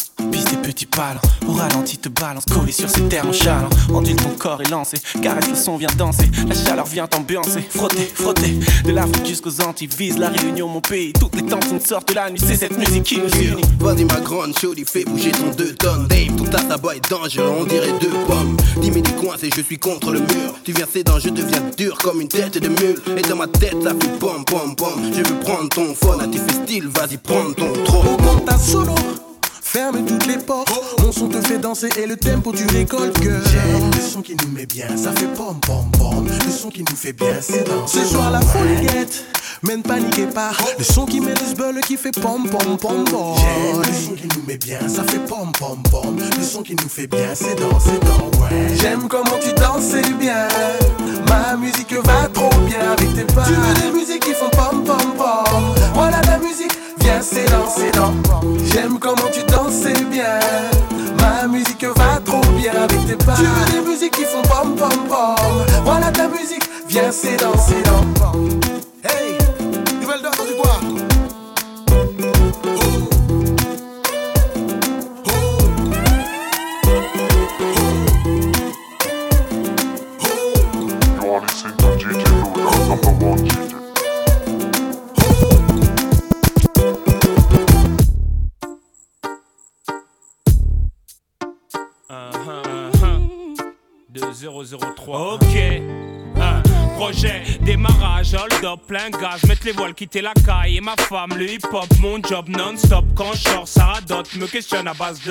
Pisse tes petits palans, au ralenti te balance, collé sur ces terres en chalant. Ondule ton corps et lancé, caresse le son, viens danser. La chaleur vient t'ambiancer, frotter, frotter. De l'Afrique jusqu'aux Antilles, vise la réunion, mon pays. Toutes les tensions sortent de la nuit, c'est cette musique qui nous unit. Vas-y ma grande chaudy, fais bouger ton deux tonnes Dave, ton tas tabac est dangereux, on dirait deux pommes. Dis mes coins et je suis contre le mur. Tu viens c'est je deviens dur comme une tête de mule. Et dans ma tête ça fait pom pom pom. Je veux prendre ton phone, à fais style, vas-y prends ton trône Augmente ta solo Ferme toutes les portes, mon son te fait danser et le tempo tu récoltes que le son qui nous met bien, ça fait pom pom pom Le son qui nous fait bien, c'est danser Ce soir la folie guette, mais ne paniquez pas. Le son qui met le sbeul qui fait pom pom pom pom. J'aime le son qui nous met bien, ça fait pom pom pom Le son qui nous fait bien, c'est danser dans ouais. J'aime comment tu danses, c'est bien. Ma musique va trop bien avec tes pas. Tu veux des musiques qui font pom pom pom. Voilà ta musique, viens c'est dans J'aime comment tu danses, c'est bien. Ma musique va trop bien avec tes pas. Tu veux des musiques qui font pom pom pom. Voilà ta musique, viens c'est dans Hey, nouvelle dose du bois. 2003. Ok. Projet, démarrage, hold up, plein gaz, mettre les voiles, quitter la caille et ma femme, le hip hop, mon job non-stop. Quand je sors, ça radote, me questionne à base de.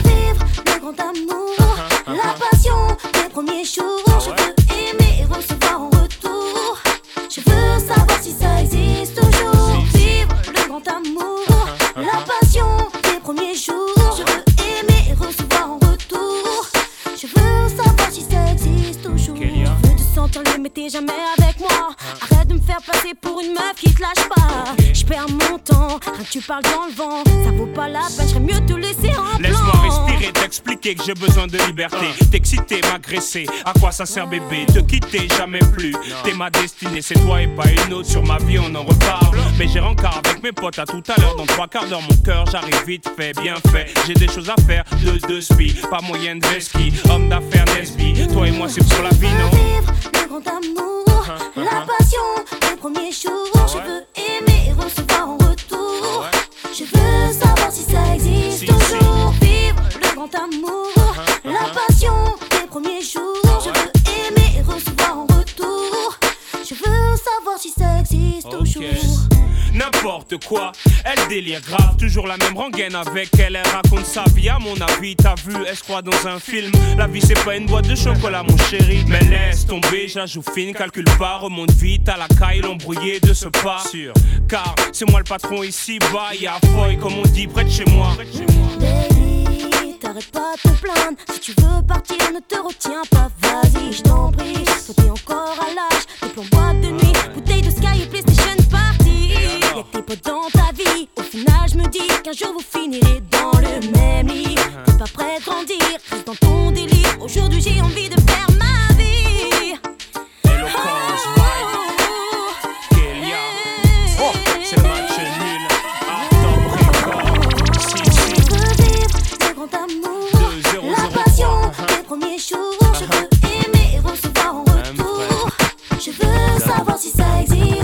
vivre le grand amour, la passion des premiers jours. Je veux aimer et recevoir en retour. Je veux savoir si ça existe toujours. Vivre le grand amour, la passion des premiers jours. Je veux aimer et recevoir en retour. Je veux savoir si ça existe toujours. Je veux te sentir mais t'es jamais pour une meuf qui te lâche pas. Je perds mon temps, rien que tu parles dans le vent. Ça vaut pas la peine, j'aurais mieux te laisser en. Laisse-moi respirer, t'expliquer que j'ai besoin de liberté. T'exciter, m'agresser, à quoi ça sert bébé Te quitter jamais plus? T'es ma destinée, c'est toi et pas une autre. Sur ma vie, on en reparle. Mais j'ai rencard avec mes potes à tout à l'heure. Dans trois quarts d'heure, mon cœur, j'arrive vite fait, bien fait. J'ai des choses à faire, de deux spi, pas moyen de ski. Homme d'affaires, Nesby. Toi et moi, c'est pour la vie, non? Vivre le grand amour, la passion des premiers jours. Je veux aimer et recevoir en retour. Je veux savoir si ça existe toujours. Vivre le grand amour, la passion des premiers jours. Je veux aimer et recevoir en retour. Je veux savoir si ça existe toujours. N'importe quoi, elle délire grave, toujours la même rengaine avec elle, elle raconte sa vie à mon avis, t'as vu, elle se croit dans un film, la vie c'est pas une boîte de chocolat mon chéri, mais laisse tomber, j'ajoute fine, calcule pas, remonte vite à la caille, l'embrouillé de ce pas, sûr, car c'est moi le patron ici, bas, y'a foy comme on dit près de chez moi. Baby, t'arrêtes pas de te plaindre. Si tu veux partir, ne te retiens pas. Vas-y, je t'en prie. Toi, t'es encore à l'âge. Des plans boîte de nuit, bouteille de Sky et PlayStation y potes dans ta vie. Au final, je me dis qu'un jour vous finirez dans le même lit. T'es pas prêt à grandir, dans ton délire. Aujourd'hui, j'ai envie de faire ma vie. Éloquence, oh, ouais. Kélia. Oh, c'est match nul. Je veux vivre le grand amour. La passion des premiers jours. Je veux aimer et recevoir en retour. Je veux savoir si ça existe.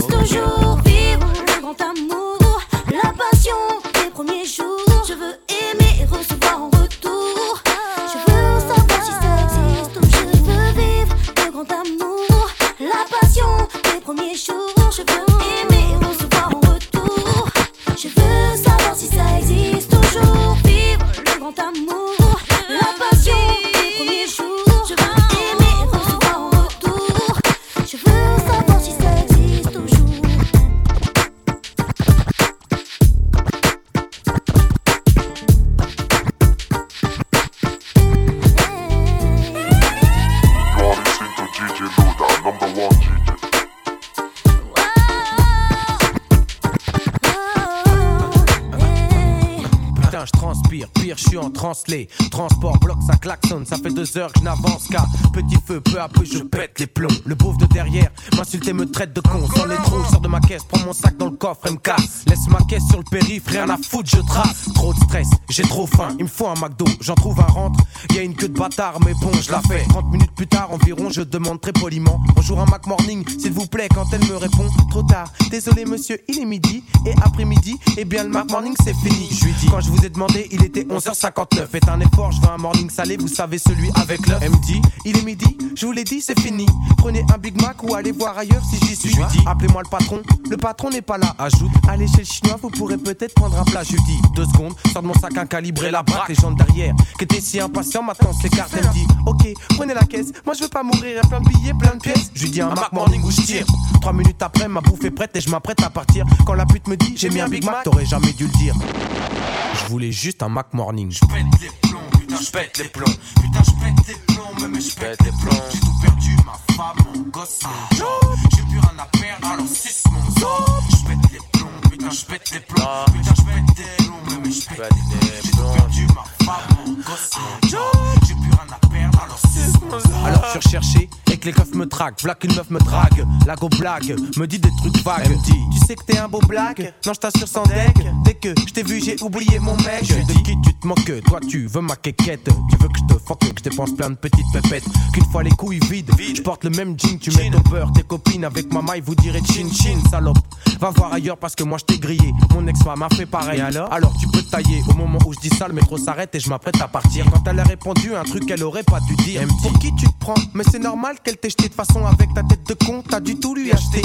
Transport, bloc, ça klaxonne, ça fait deux heures que je n'avance qu'à petit feu, peu à peu je pète les plombs. Le beauf de derrière m'insulte et me traite de con. Sans les ma caisse, prends mon sac dans le coffre et me casse. Laisse ma caisse sur le périph', rien à foutre, je trace. Trop de stress, j'ai trop faim, il me faut un McDo. J'en trouve un rentre, y a une queue de bâtard, mais bon, je la fais. 30 minutes plus tard environ, je demande très poliment Bonjour un Mac Morning, s'il vous plaît, quand elle me répond Trop tard, désolé monsieur, il est midi. Et après-midi, eh bien le Mac Morning c'est fini. Je lui dis, quand je vous ai demandé, il était 11h59. Faites un effort, je veux un morning salé, vous savez celui avec l'œuf. Elle me dit, il est midi, je vous l'ai dit, c'est fini. Prenez un Big Mac ou allez voir ailleurs si j'y suis. Je lui dis, appelez-moi le patron, le patron n'est pas là. Ajoute, allez chez le chinois, vous pourrez peut-être prendre un plat. Je dis, deux secondes, sors de mon sac un calibré, la braque, les gens de derrière, qui étaient si impatients, maintenant s'écartent. Elle me dit, ok, prenez la caisse, moi je veux pas mourir, plein de billets, plein de pièces. Je lui dis un Mac Morning où je tire. Trois minutes après, ma bouffe est prête et je m'apprête à partir. Quand la pute me dit, j'ai mis un Big Mac, t'aurais jamais dû le dire. Je voulais juste un Mac Morning. Je pète les plombs, putain, je pète les plombs. Putain, je pète les plombs, mais je pète les plombs. J'ai tout perdu, ma femme, mon gosse, job. J'ai plus rien à perdre, mon. Je putain, je pète les plombs. Putain, je pète les plombs, mais je pète les plombs. J'ai perdu, ma femme, mon gosse. J'ai plus rien à perdre, alors sang. Alors je suis recherché et que les keufs me traquent. V'là qu'une meuf me drague. La go blague, me dit des trucs vagues. Elle me dit, tu sais que t'es un beau blague. Non, je t'assure sans deck. Dès que je t'ai vu, j'ai oublié mon mec. Je dis, qui tu te moques? Toi, tu veux ma quéquette. Tu veux que je te fuck, que je dépense plein de petites pépettes. Qu'une fois les couilles vides, je porte le même jean. Tu mets ton beurre, tes copines avec ma maille, vous direz chin chin, salope. Va voir ailleurs parce que moi je t'ai grillé. Mon ex-femme a fait pareil. alors Alors tu peux tailler. Au moment où je dis ça, le métro s'arrête et je m'apprête à partir. Quand elle a répondu un truc qu'elle aurait pas dû dire. Elle me dit, pour qui tu te prends? Mais c'est normal qu'elle t'ait jeté de façon avec ta tête de con. T'as du tout lui acheter.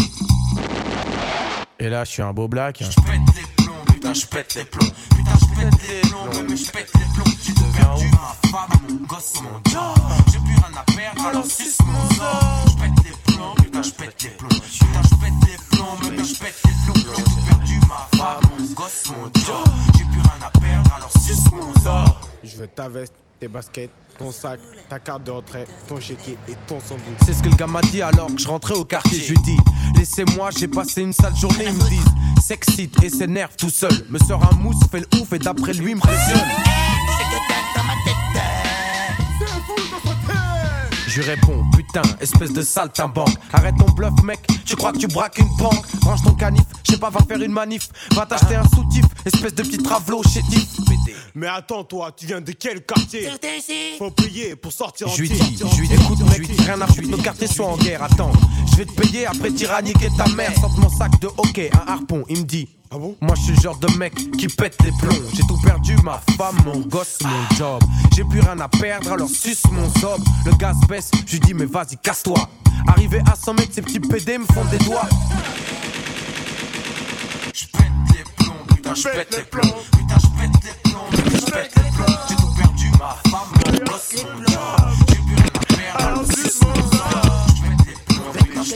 Et là, je suis un beau black. Je pète les plombs, putain, je pète les plombs. Putain, je pète les plombs, mais je pète les plombs. J'ai tout perdu, ma femme, mon gosse, mon job. J'ai plus rien à perdre, alors suce mon sang. Je pète les plombs, putain, je pète les plombs. Putain, je pète les plombs, mais je pète les plombs. J'ai tout perdu, ma femme, mon gosse, mon job. J'ai plus rien à perdre, alors suce mon sang. Je veux ta veste, tes baskets, ton sac, ta carte de retrait, ton chéquier et ton sandwich. C'est ce que le gars m'a dit alors que je rentrais au quartier. Je lui dis, laissez-moi, j'ai passé une sale journée. Ils me disent, s'excite et s'énerve tout seul. Me sort un mousse, fait le ouf et d'après lui me pressionne. Je lui réponds, putain, espèce de saltimbanque. Arrête ton bluff, mec, tu crois que tu braques une banque. Range ton canif, je sais pas, va faire une manif. Va t'acheter un soutif, espèce de petit travelot chétif. Mais attends, toi, tu viens de quel quartier? Faut payer pour sortir en Je lui dis, je lui dis, écoute, je lui dis, rien à foutre, nos quartiers sont en guerre. Attends, vais te payer après tyranniquer ta mère. Sorte mon sac de hockey, un harpon, il me dit. Moi je suis le genre de mec qui pète les plombs. J'ai tout perdu, ma femme, mon gosse, mon job. J'ai plus rien à perdre, alors suce mon zob Le gaz baisse, je lui dis mais vas-y casse-toi. Arrivé à 100 mètres, ces petits PD me font des doigts. Je pète les plombs, putain je pète les plombs. Putain je pète les plombs, putain je pète les plombs. J'ai tout perdu, ma femme, mon gosse, mon job. J'ai plus rien à perdre, alors suce mon zob On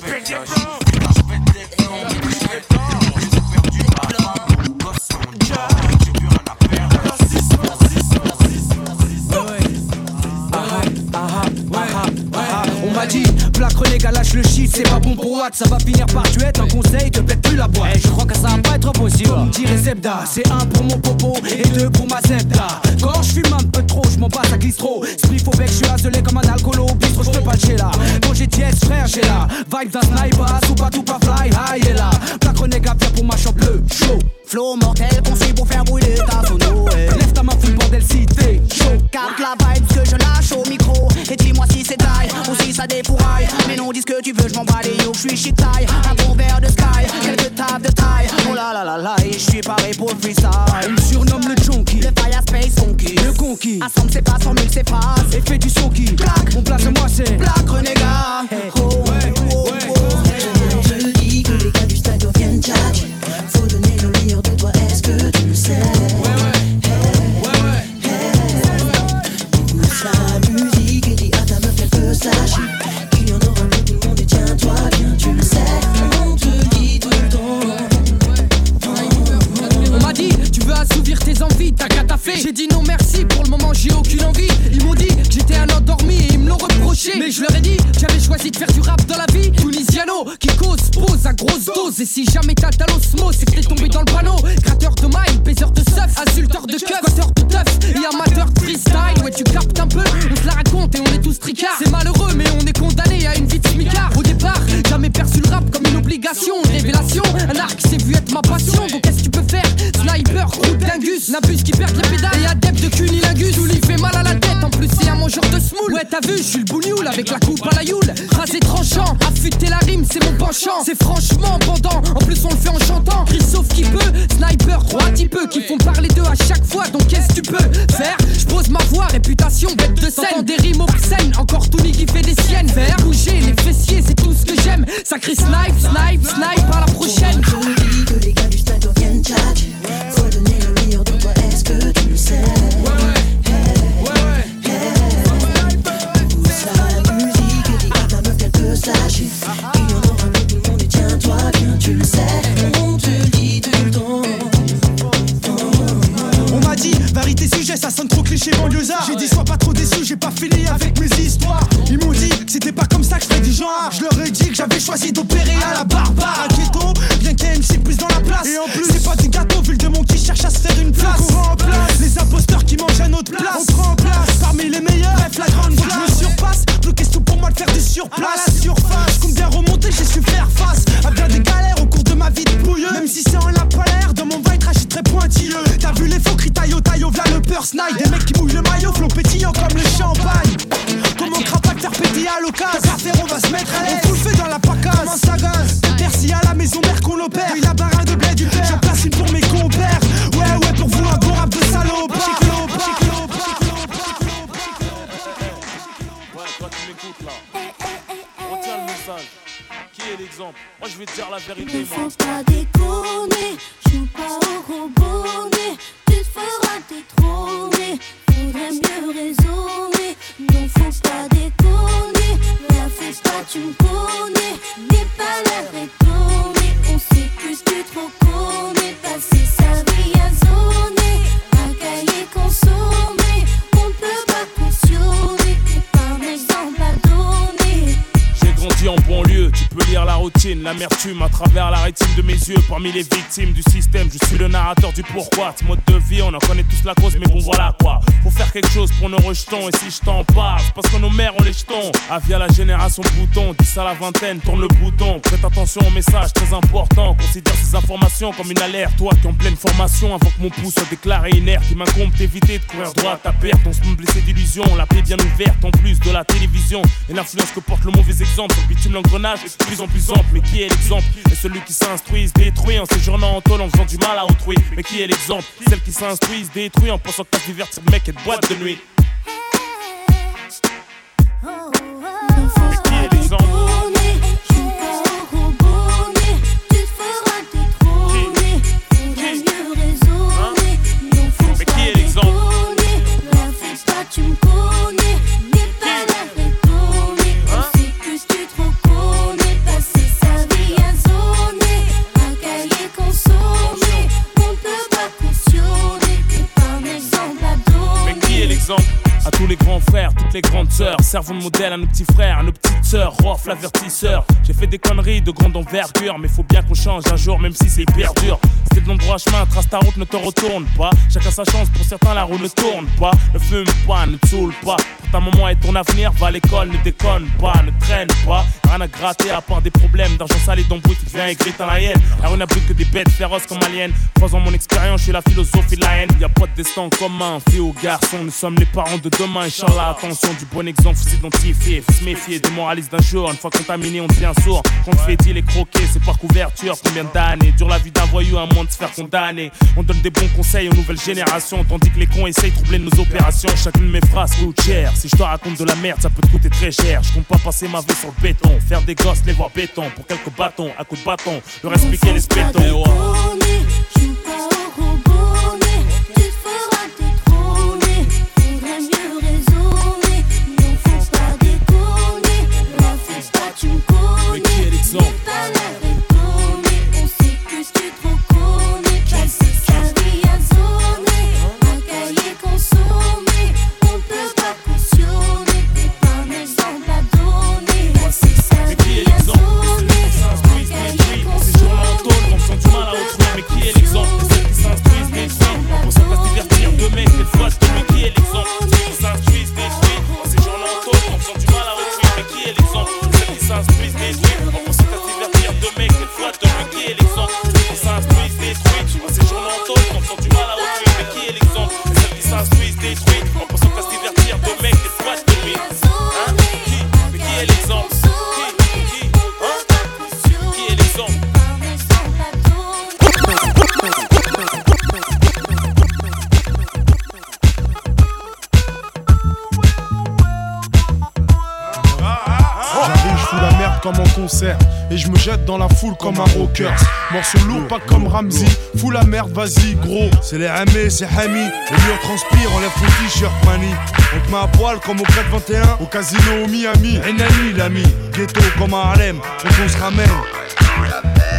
m'a dit, Black Renégat lâche le shit, c'est pas bon pour Watt, ça va finir par tu être un conseil, te pète plus la boîte. Eh, je crois que ça va pas être possible. Comme dirait Zebda, c'est un pour mon popo et deux pour ma Zebda. Quand je fume un peu trop, je m'en passe à glisse trop. Spliff au bec, je suis azelé comme un alcoolo au bistrot, je peux pas le là. Quand j'ai dièse, frère, j'ai la vibe d'un sniper, soupa tout pas fly high et là. Black Renégat vient pour ma chambre bleu, chaud. Flow mortel conçu pour faire brûler ta sono Lève ta main, fous le bordel si t'es chaud. Capte la vibe que je lâche au micro Et dis-moi si c'est taille ou si ça dépouraille taille. Mais non, dis ce que tu veux, je m'en bats les je suis chic taille. Un gros verre de sky, quelques tables de taille. Oh là là là là, et je suis paré pour freestyle. Il me surnomme le junkie, le firespace conquis. Le conquis, assemble ses pas, mille ses phrases. Effet du sonky, black, mon place moi c'est black renégat. Hey. Oh, oh, oh, oh, ouais, oh, Je dis que les gars du stade viennent jack. Faut donner le meilleur de toi, est-ce que tu le sais? J'ai dit non merci, pour le moment j'ai aucune envie. Ils m'ont dit que j'étais un endormi et ils me l'ont reproché. Mais je leur ai dit, j'avais choisi de faire du rap dans la vie. Tunisiano qui cause, pose à grosse dose. Et si jamais t'as l'osmose, c'est que t'es tombé dans le panneau. Gratteur de mailles, baiseur de seuf, insulteur de keuf, batteur de teuf et amateur de freestyle. Ouais, tu captes un peu, on te la raconte et on est tous tricards. C'est malheureux, mais on est condamné à une vie de smicard. Au départ, jamais perçu le rap comme une obligation, une révélation. Un arc s'est vu être ma passion, donc qu'est-ce que tu peux faire? Sniper, groupe d'ingus, n'abuse qui perd les pédales et adepte de cunilingus. Tout lui fait mal à la tête, en plus c'est un mangeur de smoule. Ouais, t'as vu, je suis le bougnoul avec la coupe à la youle. Rasé tranchant, affûter la rime, c'est mon penchant. C'est franchement pendant, en plus on le fait en chantant. Chris sauf qui peut, sniper, trois petits peu qui font parler d'eux à chaque fois. Donc qu'est-ce que tu peux faire? Je pose ma voix, réputation, bête de scène. des rimes obscènes, encore Tony qui fait des siennes. Faire bouger les fessiers, c'est tout ce que j'aime. Sacré snipe, snipe, snipe à la prochaine. du stade dit, vérité sujet, ça sonne trop cliché banlieusard. J'ai dit, sois pas trop déçu, j'ai pas fini avec mes histoires. Ils m'ont dit que c'était pas comme ça que je ferais du genre. Je leur ai dit que j'avais choisi d'opérer à la barbare. Inquiéto, bien qu'MC plus dans la place. Et en plus, c'est pas des gâteaux, vu le démon qui cherche à se faire une place. On en place. Les imposteurs qui mangent à notre place. On prend en place parmi les meilleurs. Bref, la grande que je me surpasse. Bloqué tout pour moi de faire du surplace. À la surface, compte bien remonter, j'ai su faire face à bien des galères au cours de ma vie de pouilleux. Même si c'est en la polaire, dans mon vibe, je suis très pointilleux. T'as vu les faux cris taillot, taillot, v'là le peur snipe. Des mecs qui mouillent le maillot, flot pétillant comme le champagne. Comment crapac faire pétiller à l'occasion? Faire, on va se mettre à l'aise. On fout le feu dans la pacasse. Comment ça Merci à la maison mère qu'on opère. Oui, la barre de blé du père. J'en place une pour mes compères. Ouais, ouais, pour vous, un bon rap de salope. Ouais, toi qui m'écoutes là. Retiens le message. Qui est l'exemple? Moi je vais te dire la vérité, Ne faut pas déconner, joue pas au gros bonnet, tu feras détrôner, faudrait mieux raisonner. Non, faut pas déconner, la fais pas, tu me connais, n'aie pas l'air étonné, on s'écuse plus trop connaît, passer sa vie à zoner, à cahier consommé, grandi en banlieue, tu peux lire la routine, l'amertume à travers la rétine de mes yeux. Parmi les victimes du système, je suis le narrateur du pourquoi. Ce mode de vie, on en connaît tous la cause, mais bon voilà quoi. Faut faire quelque chose pour nos rejetons, et si je t'en parle, parce que nos mères ont les jetons. Avis à la génération bouton, 10 à la vingtaine, tourne le bouton. Prête attention au message très important, considère ces informations comme une alerte. Toi qui en pleine formation, avant que mon pouce soit déclaré inerte, il m'incombe d'éviter de courir droit à ta perte. On se blessé d'illusions, la paix bien ouverte, en plus de la télévision. Et l'influence que porte le mauvais exemple, bitume l'engrenage plus en plus ample. Mais qui est l'exemple? Et celui qui s'instruit, se détruit en séjournant en tôle en faisant du mal à autrui. Mais qui est l'exemple? Celle qui s'instruit, se détruit en pensant que divertir mec et boîte de nuit. Servons de modèle à nos petits frères, à nos petites sœurs, Rof l'avertisseur. J'ai fait des conneries de grande envergure, mais faut bien qu'on change un jour, même si c'est hyper dur. C'était de l'endroit chemin, trace ta route, ne te retourne pas. Chacun sa chance, pour certains la roue ne tourne pas. Ne fume pas, ne te saoule pas. Pour ta maman et ton avenir, va à l'école, ne déconne pas, ne traîne pas. Rien à gratter à part des problèmes d'argent sale et d'embrouille qui vient écrire dans la haine. La rue n'a plus que des bêtes féroces comme aliens. Croisant mon expérience, je suis la philosophie de la haine. Y a pas de destin commun, fille ou garçon, nous sommes les parents de demain. Inch'Allah, attention du bon exemple, faut s'identifier, se méfier des moralistes d'un jour. Une fois contaminé, on devient sourd. Quand on fait dit les croquer, c'est par couverture. Combien d'années dure la vie d'un voyou à moins de se faire condamner On donne des bons conseils aux nouvelles générations, tandis que les cons essayent de troubler nos opérations. Chacune de mes phrases coûte cher. Si je te raconte de la merde, ça peut te coûter très cher. Je compte pas passer ma vie sur le béton, faire des gosses, les voir béton. Pour quelques bâtons, à coups de bâton, leur expliquer les spétons. Et je me jette dans la foule comme un rocker. Morceau lourd, pas comme Ramsey. Fous la merde, vas-y, gros. C'est les ME, c'est Hami. Les murs transpirent, enlève ton t-shirt, mani. On te met à poil comme au 421, au casino au Miami. Enani, l'ami. Ghetto comme à Harlem, on se ramène.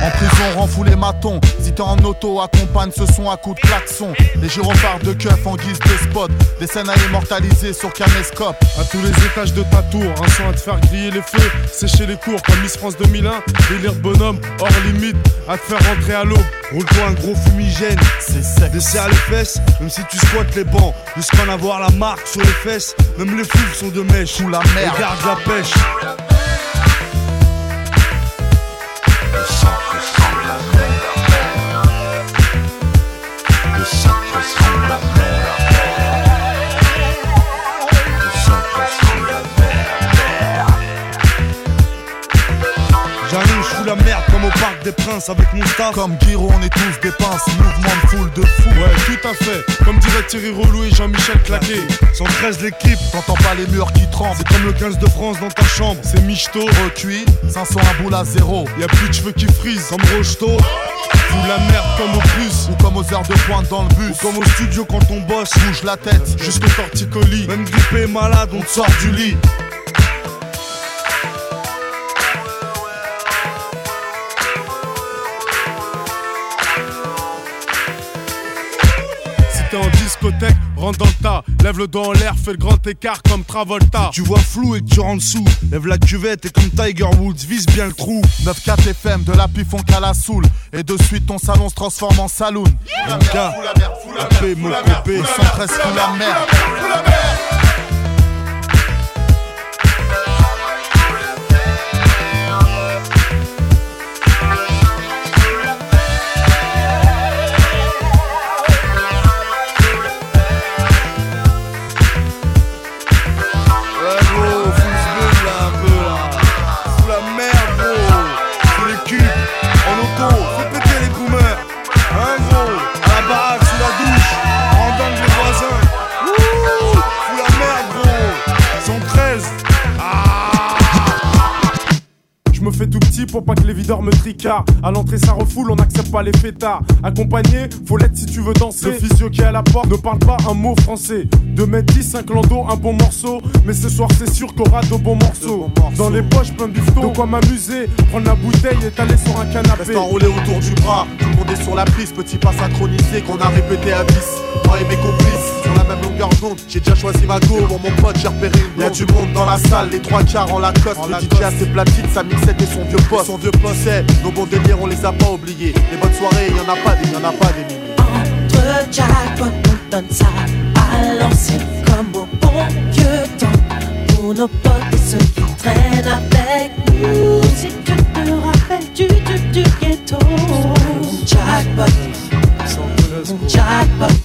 En prison, rend fou les matons. Si t'es en auto, accompagne ce son à coups de klaxon. Les gyrophares de keuf en guise de spot. Des scènes à immortaliser sur caméscope. À tous les étages de ta tour, un son à te faire griller les feux, sécher les cours comme Miss France 2001. Délire bonhomme, hors limite, à te faire rentrer à l'eau. Roule-toi un gros fumigène, c'est sec. Desserre les fesses, même si tu squattes les bancs. Jusqu'à en avoir la marque sur les fesses, même les fous sont de mèche. Sous la merde. Regarde la pêche. Des princes avec mon staff. Comme Giro, on est tous des pinces. Mouvement de foule de fou. Ouais, tout à fait. Comme dirait Thierry Relou et Jean-Michel Claquet. 113 l'équipe. T'entends pas les murs qui tremblent. C'est comme le 15 de France dans ta chambre. C'est michto. Recuit, 500 à boule à zéro. Y a plus de cheveux qui frisent comme Rocheteau. Fous la merde comme au plus. Ou comme aux heures de pointe dans le bus. Ou comme au studio quand on bosse. Bouge la tête. Jusqu'au torticolis. Même grippé malade, on te sort du lit. Rentre dans le tas. Lève le doigt en l'air, fais le grand écart comme Travolta. Si tu vois flou et que tu rentres sous, lève la cuvette et comme Tiger Woods, vise bien le trou. 9-4 FM, de la pifon qu'à la soule. Et de suite, ton salon se transforme en saloon. MK, AP, mon copé. 113 fout la merde. Ouais fais tout petit pour pas que les videurs me tricardent. À l'entrée, ça refoule, on n'accepte pas les fêtards. Accompagné, faut l'être si tu veux danser. Le physio qui est à la porte ne parle pas un mot français. 2 mètres 10, 5 lando, un bon morceau. Mais ce soir, c'est sûr qu'on aura de bons morceaux. Dans les poches, plein de bifton. De quoi m'amuser, prendre la bouteille et t'aller sur un canapé. Reste enroulé autour du bras, tout le monde est sur la piste, petit pas synchronisé qu'on a répété à 10. Moi et mes complices, sur la même longueur d'onde, j'ai déjà choisi ma go. Pour mon pote, j'ai repéré une Y'a du monde dans la salle, les trois quarts en Lacoste. le DJ a ses platines, sa mixette et son vieux poste. Son vieux poste, nos bons délires, on les a pas oubliés. Les bonnes soirées, y'en a pas des, y'en a pas des milliers. Entre jackpot, on donne ça à l'ancienne comme au bon vieux temps. Pour nos potes et ceux qui traînent avec nous. Si tu te rappelles du, du, du ghetto. Jackpot, jackpot,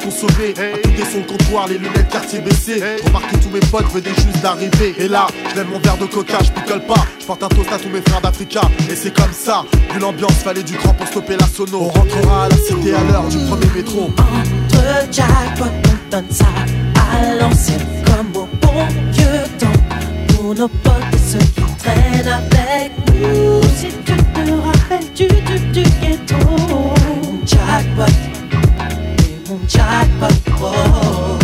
pour consommer. À côté le comptoir, les lunettes quartier baissées. Remarque que tous mes potes venaient juste d'arriver. Et là, je mon verre de coca, je picole pas. Je porte un toast à tous mes frères d'Africa. Et c'est comme ça, vu l'ambiance, fallait du grand pour stopper la sono. On rentrera à la cité à l'heure du premier métro. Entre jackpot, on donne ça à l'ancienne comme au bon vieux temps. Pour nos potes et ceux qui traînent avec nous. Si tu te rappelles du, du, du ghetto. Jackpot, et mon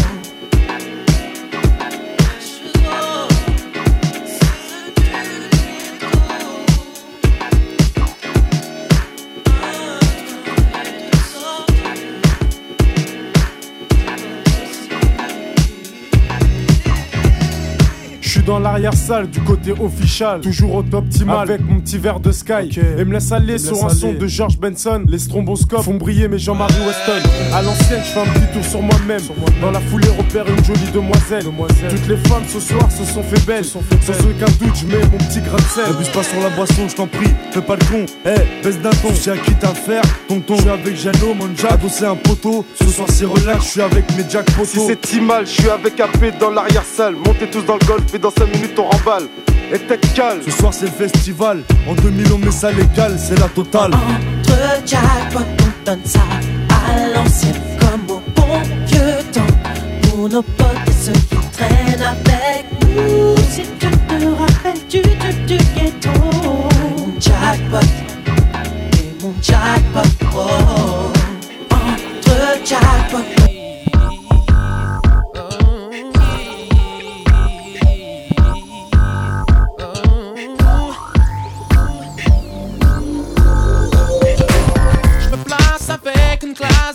dans l'arrière-salle du côté official, toujours au top optimal avec mon petit verre de Sky. Et me laisse aller sur un son de George Benson. Les stromboscopes font briller mes Jean-Marie Weston. À l'ancienne, je fais un petit tour sur moi-même. Dans la foulée, repère une jolie demoiselle. Toutes les femmes ce soir se sont fait belles. Sans aucun doute, je mets mon petit grain de sel. N'abuse pas sur la boisson, je t'en prie, fais pas le con. Eh, baisse d'un ton, j'ai acquis ta faire. Tonton, je suis avec Jano, mon Jack. Adossé un poteau. Ce soir, c'est relax, je suis avec mes Jack Poto. Si c'est mal, je suis avec AP dans l'arrière-salle. Montez tous dans le golf et dans 5 minutes on remballe. Et tête calme. Ce soir, c'est le festival. En 2000, on met ça légal, c'est la totale. Entre jackpot, on donne ça à l'ancienne comme au bon vieux temps. Pour nos potes et ceux qui traînent avec nous. Si tu te rappelles du, du, du ghetto. Mon jackpot et mon jackpot. Oh. Entre jackpot.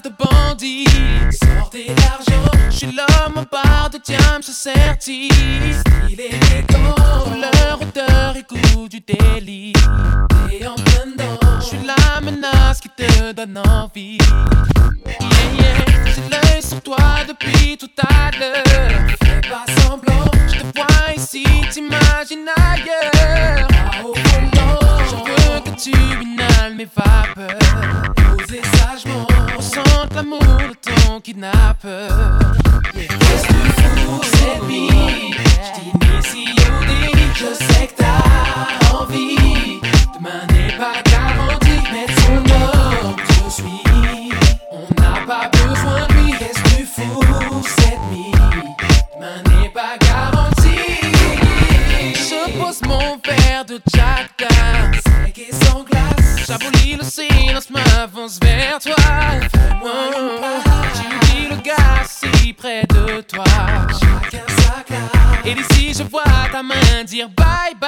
De bandits. Sortez l'argent, je suis l'homme en barre de diamant, je certifie. Style élégant, couleur, odeur et goût du délit. Et en plein je suis la menace qui te donne envie. Yeah, yeah, j'ai l'œil sur toi depuis tout à l'heure. Fais pas semblant, je te vois ici, t'imagines ailleurs. Pas au volant, je veux que tu inhales mes vapeurs. Kidnappeur. Qu'est-ce que cette vie? J't'initie au délit, je sais que t'as envie. Demain n'est pas garanti, mais ton homme, je suis. On n'a pas besoin de lui, qu'est-ce que tu fous, cette nuit? Demain n'est pas garanti. Je pose mon verre de Jack Dance, sec et sans glace. J'abolis le silence, m'avance vers dire bye bye.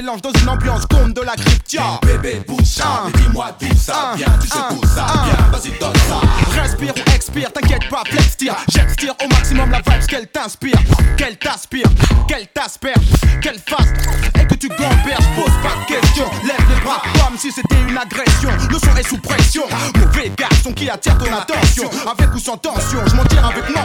Mélange dans une ambiance comme de la crypte. Tiens, Bébé, bouge dis-moi d'où ça vient, tu sais d'où ça vient, vas-y donne ça. Respire ou expire, t'inquiète pas, flex tire. J'extire au maximum la vibe qu'elle t'inspire, qu'elle t'aspire, qu'elle t'asperge, qu'elle fasse et que tu gamberges. Pose pas de questions, lève les bras comme si c'était une agression. Le son est sous pression, mauvais garçon qui attire ton attention. Avec ou sans tension, je m'en tire avec moi.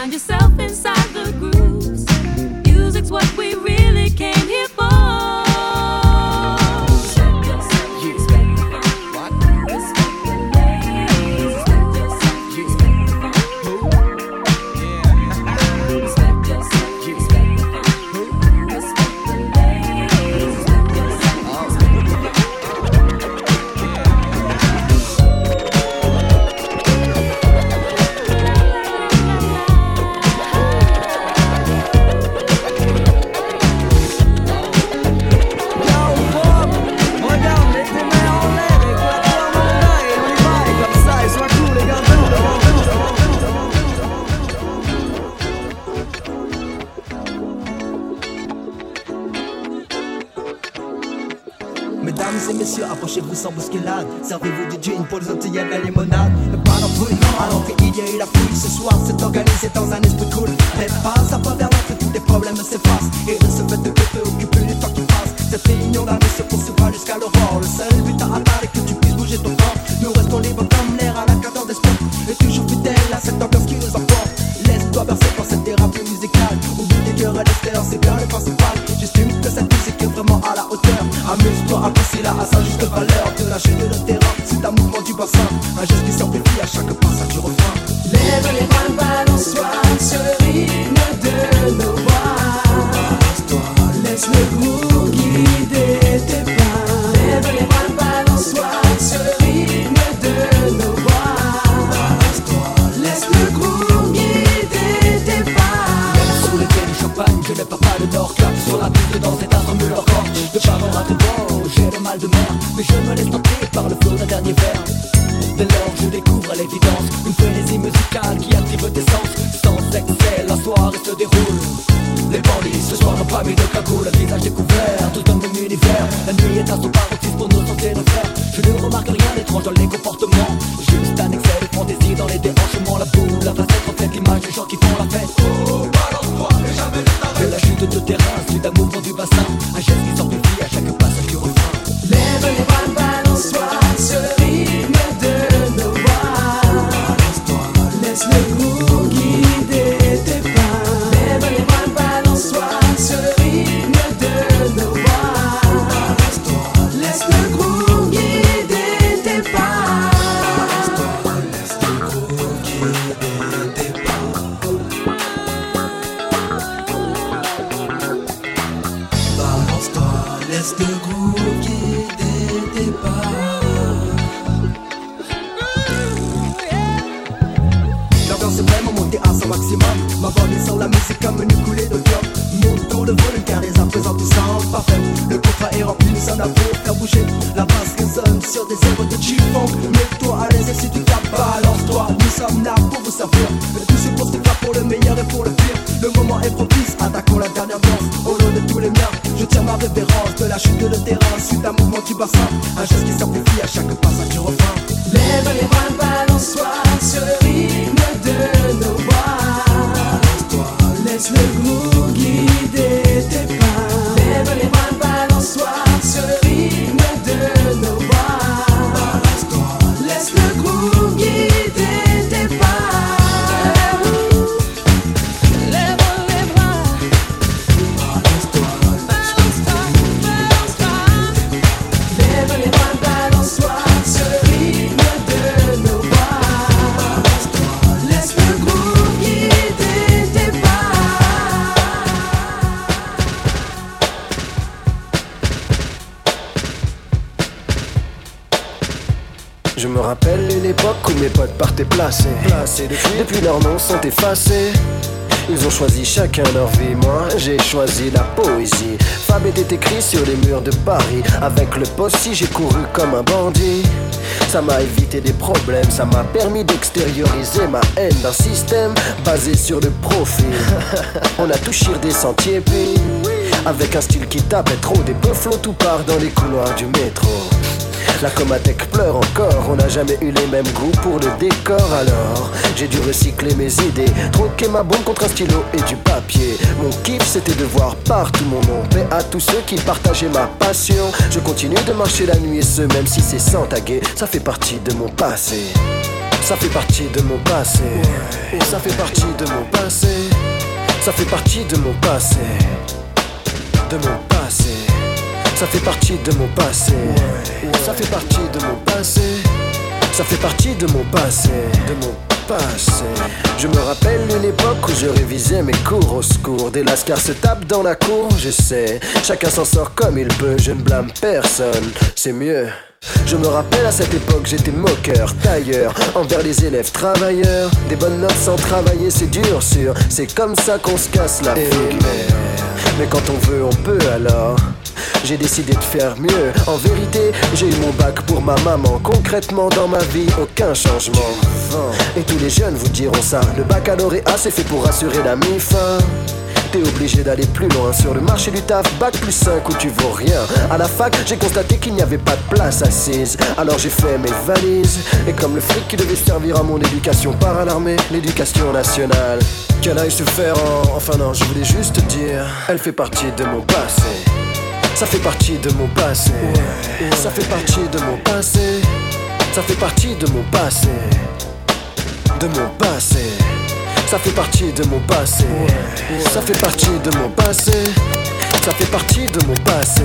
Find yourself inside the grooves. Mesdames et messieurs, approchez-vous sans bousculade. Servez-vous du gin pour les Antilles de la limonade. Le pas d'embrouille, à l'entrée il y a eu la fouille. Ce soir, c'est organisé dans un esprit cool. Mais pas à pas vers l'entrée, tous les problèmes s'effacent. Et de ce fait de te préoccuper du temps qui passe. Cette réunion d'année se poursuivra jusqu'à l'aurore. Le seul but à atteindre est que tu puisses bouger ton corps. Nous restons libres comme l'air à la cadence des. Et toujours fidèles à cette ambiance qui nous emporte. Depuis, leurs noms sont effacés. Ils ont choisi chacun leur vie, moi j'ai choisi la poésie. Fab était écrit sur les murs de Paris. Avec le poste, j'ai couru comme un bandit. Ça m'a évité des problèmes, ça m'a permis d'extérioriser ma haine d'un système basé sur le profit. On a tout chiré des sentiers, puis avec un style qui tapait trop, des peu tout part dans les couloirs du métro. La Comatec pleure encore, on n'a jamais eu les mêmes goûts pour le décor alors. J'ai dû recycler mes idées, troquer ma bombe contre un stylo et du papier. Mon kiff c'était de voir partout mon nom, paix à tous ceux qui partageaient ma passion. Je continue de marcher la nuit et ce même si c'est sans taguer, ça fait partie de mon passé. Ça fait partie de mon passé, ça fait partie de mon passé. Ça fait partie de mon passé. De mon passé ça fait partie de mon passé. Ça fait partie de mon passé. Ça fait partie de mon passé. De mon passé. Je me rappelle une époque où je révisais mes cours au secours. Des lascars se tapent dans la cour, je sais. Chacun s'en sort comme il peut, je ne blâme personne. C'est mieux. Je me rappelle à cette époque, j'étais moqueur, tailleur, envers les élèves travailleurs. Des bonnes notes sans travailler, c'est dur, sûr. C'est comme ça qu'on se casse la figure. Mais quand on veut, on peut alors. J'ai décidé de faire mieux. En vérité, j'ai eu mon bac pour ma maman. Concrètement, dans ma vie, aucun changement. Et tous les jeunes vous diront ça. Le baccalauréat, c'est fait pour assurer la mi-fin. T'es obligé d'aller plus loin sur le marché du taf, bac plus 5 où tu vaux rien. À la fac, j'ai constaté qu'il n'y avait pas de place assise. Alors j'ai fait mes valises. Et comme le fric qui devait servir à mon éducation par l'armée, l'éducation nationale. Qu'elle aille se faire en. Enfin non, je voulais juste dire, elle fait partie de mon passé. Ça fait partie de mon passé. Ça fait partie de mon passé. Ça fait partie de mon passé. De mon passé. Ça fait partie de mon passé. Ça fait partie de mon passé. Ça fait partie de mon passé.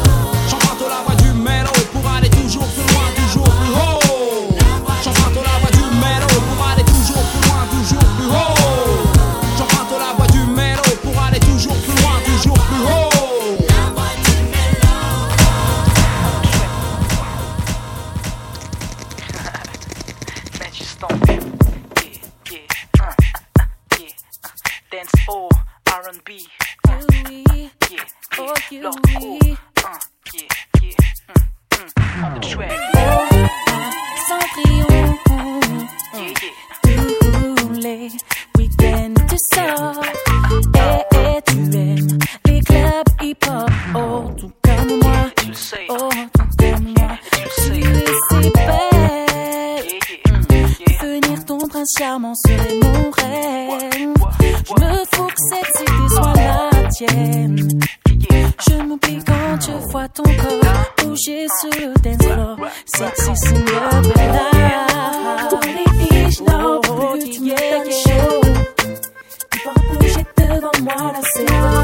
someone I see.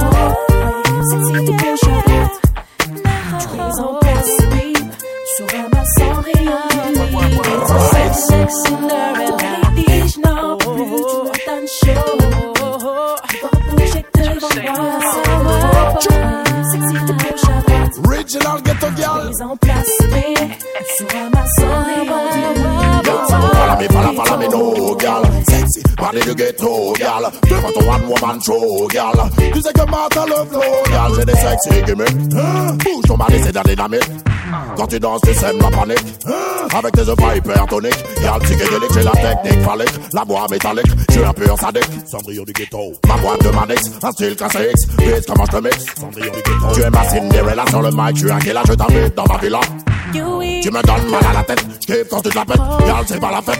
Tu sais que le flow. J'ai des sexy gimmicks. Bouge ton mari, c'est de la. Quand tu danses, tu sèmes la panique. Avec tes œuvres hypertoniques. Girl, psychédélique, j'ai la technique phallique. La voix métallique, je suis un pur sadique. Cendrillon du ghetto. Ma boîte de manix, un style classique. Vise comment je te mixe. Tu es ma Cinderella sur le mic, tu suis un killer, je t'invite dans ma villa. Tu me donnes mal à la tête, je quand tu te la pètes. C'est pas la fête.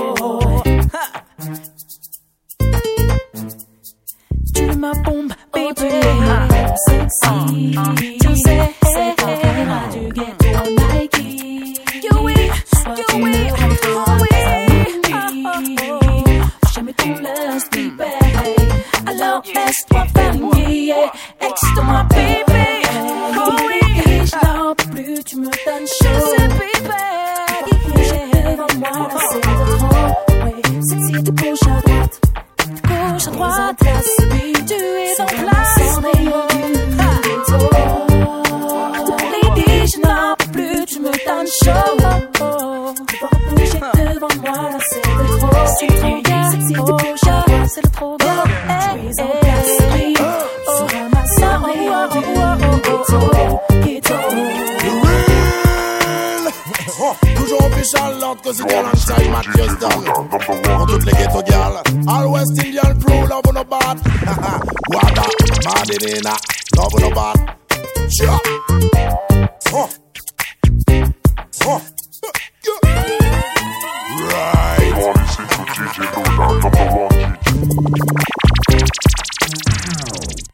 me.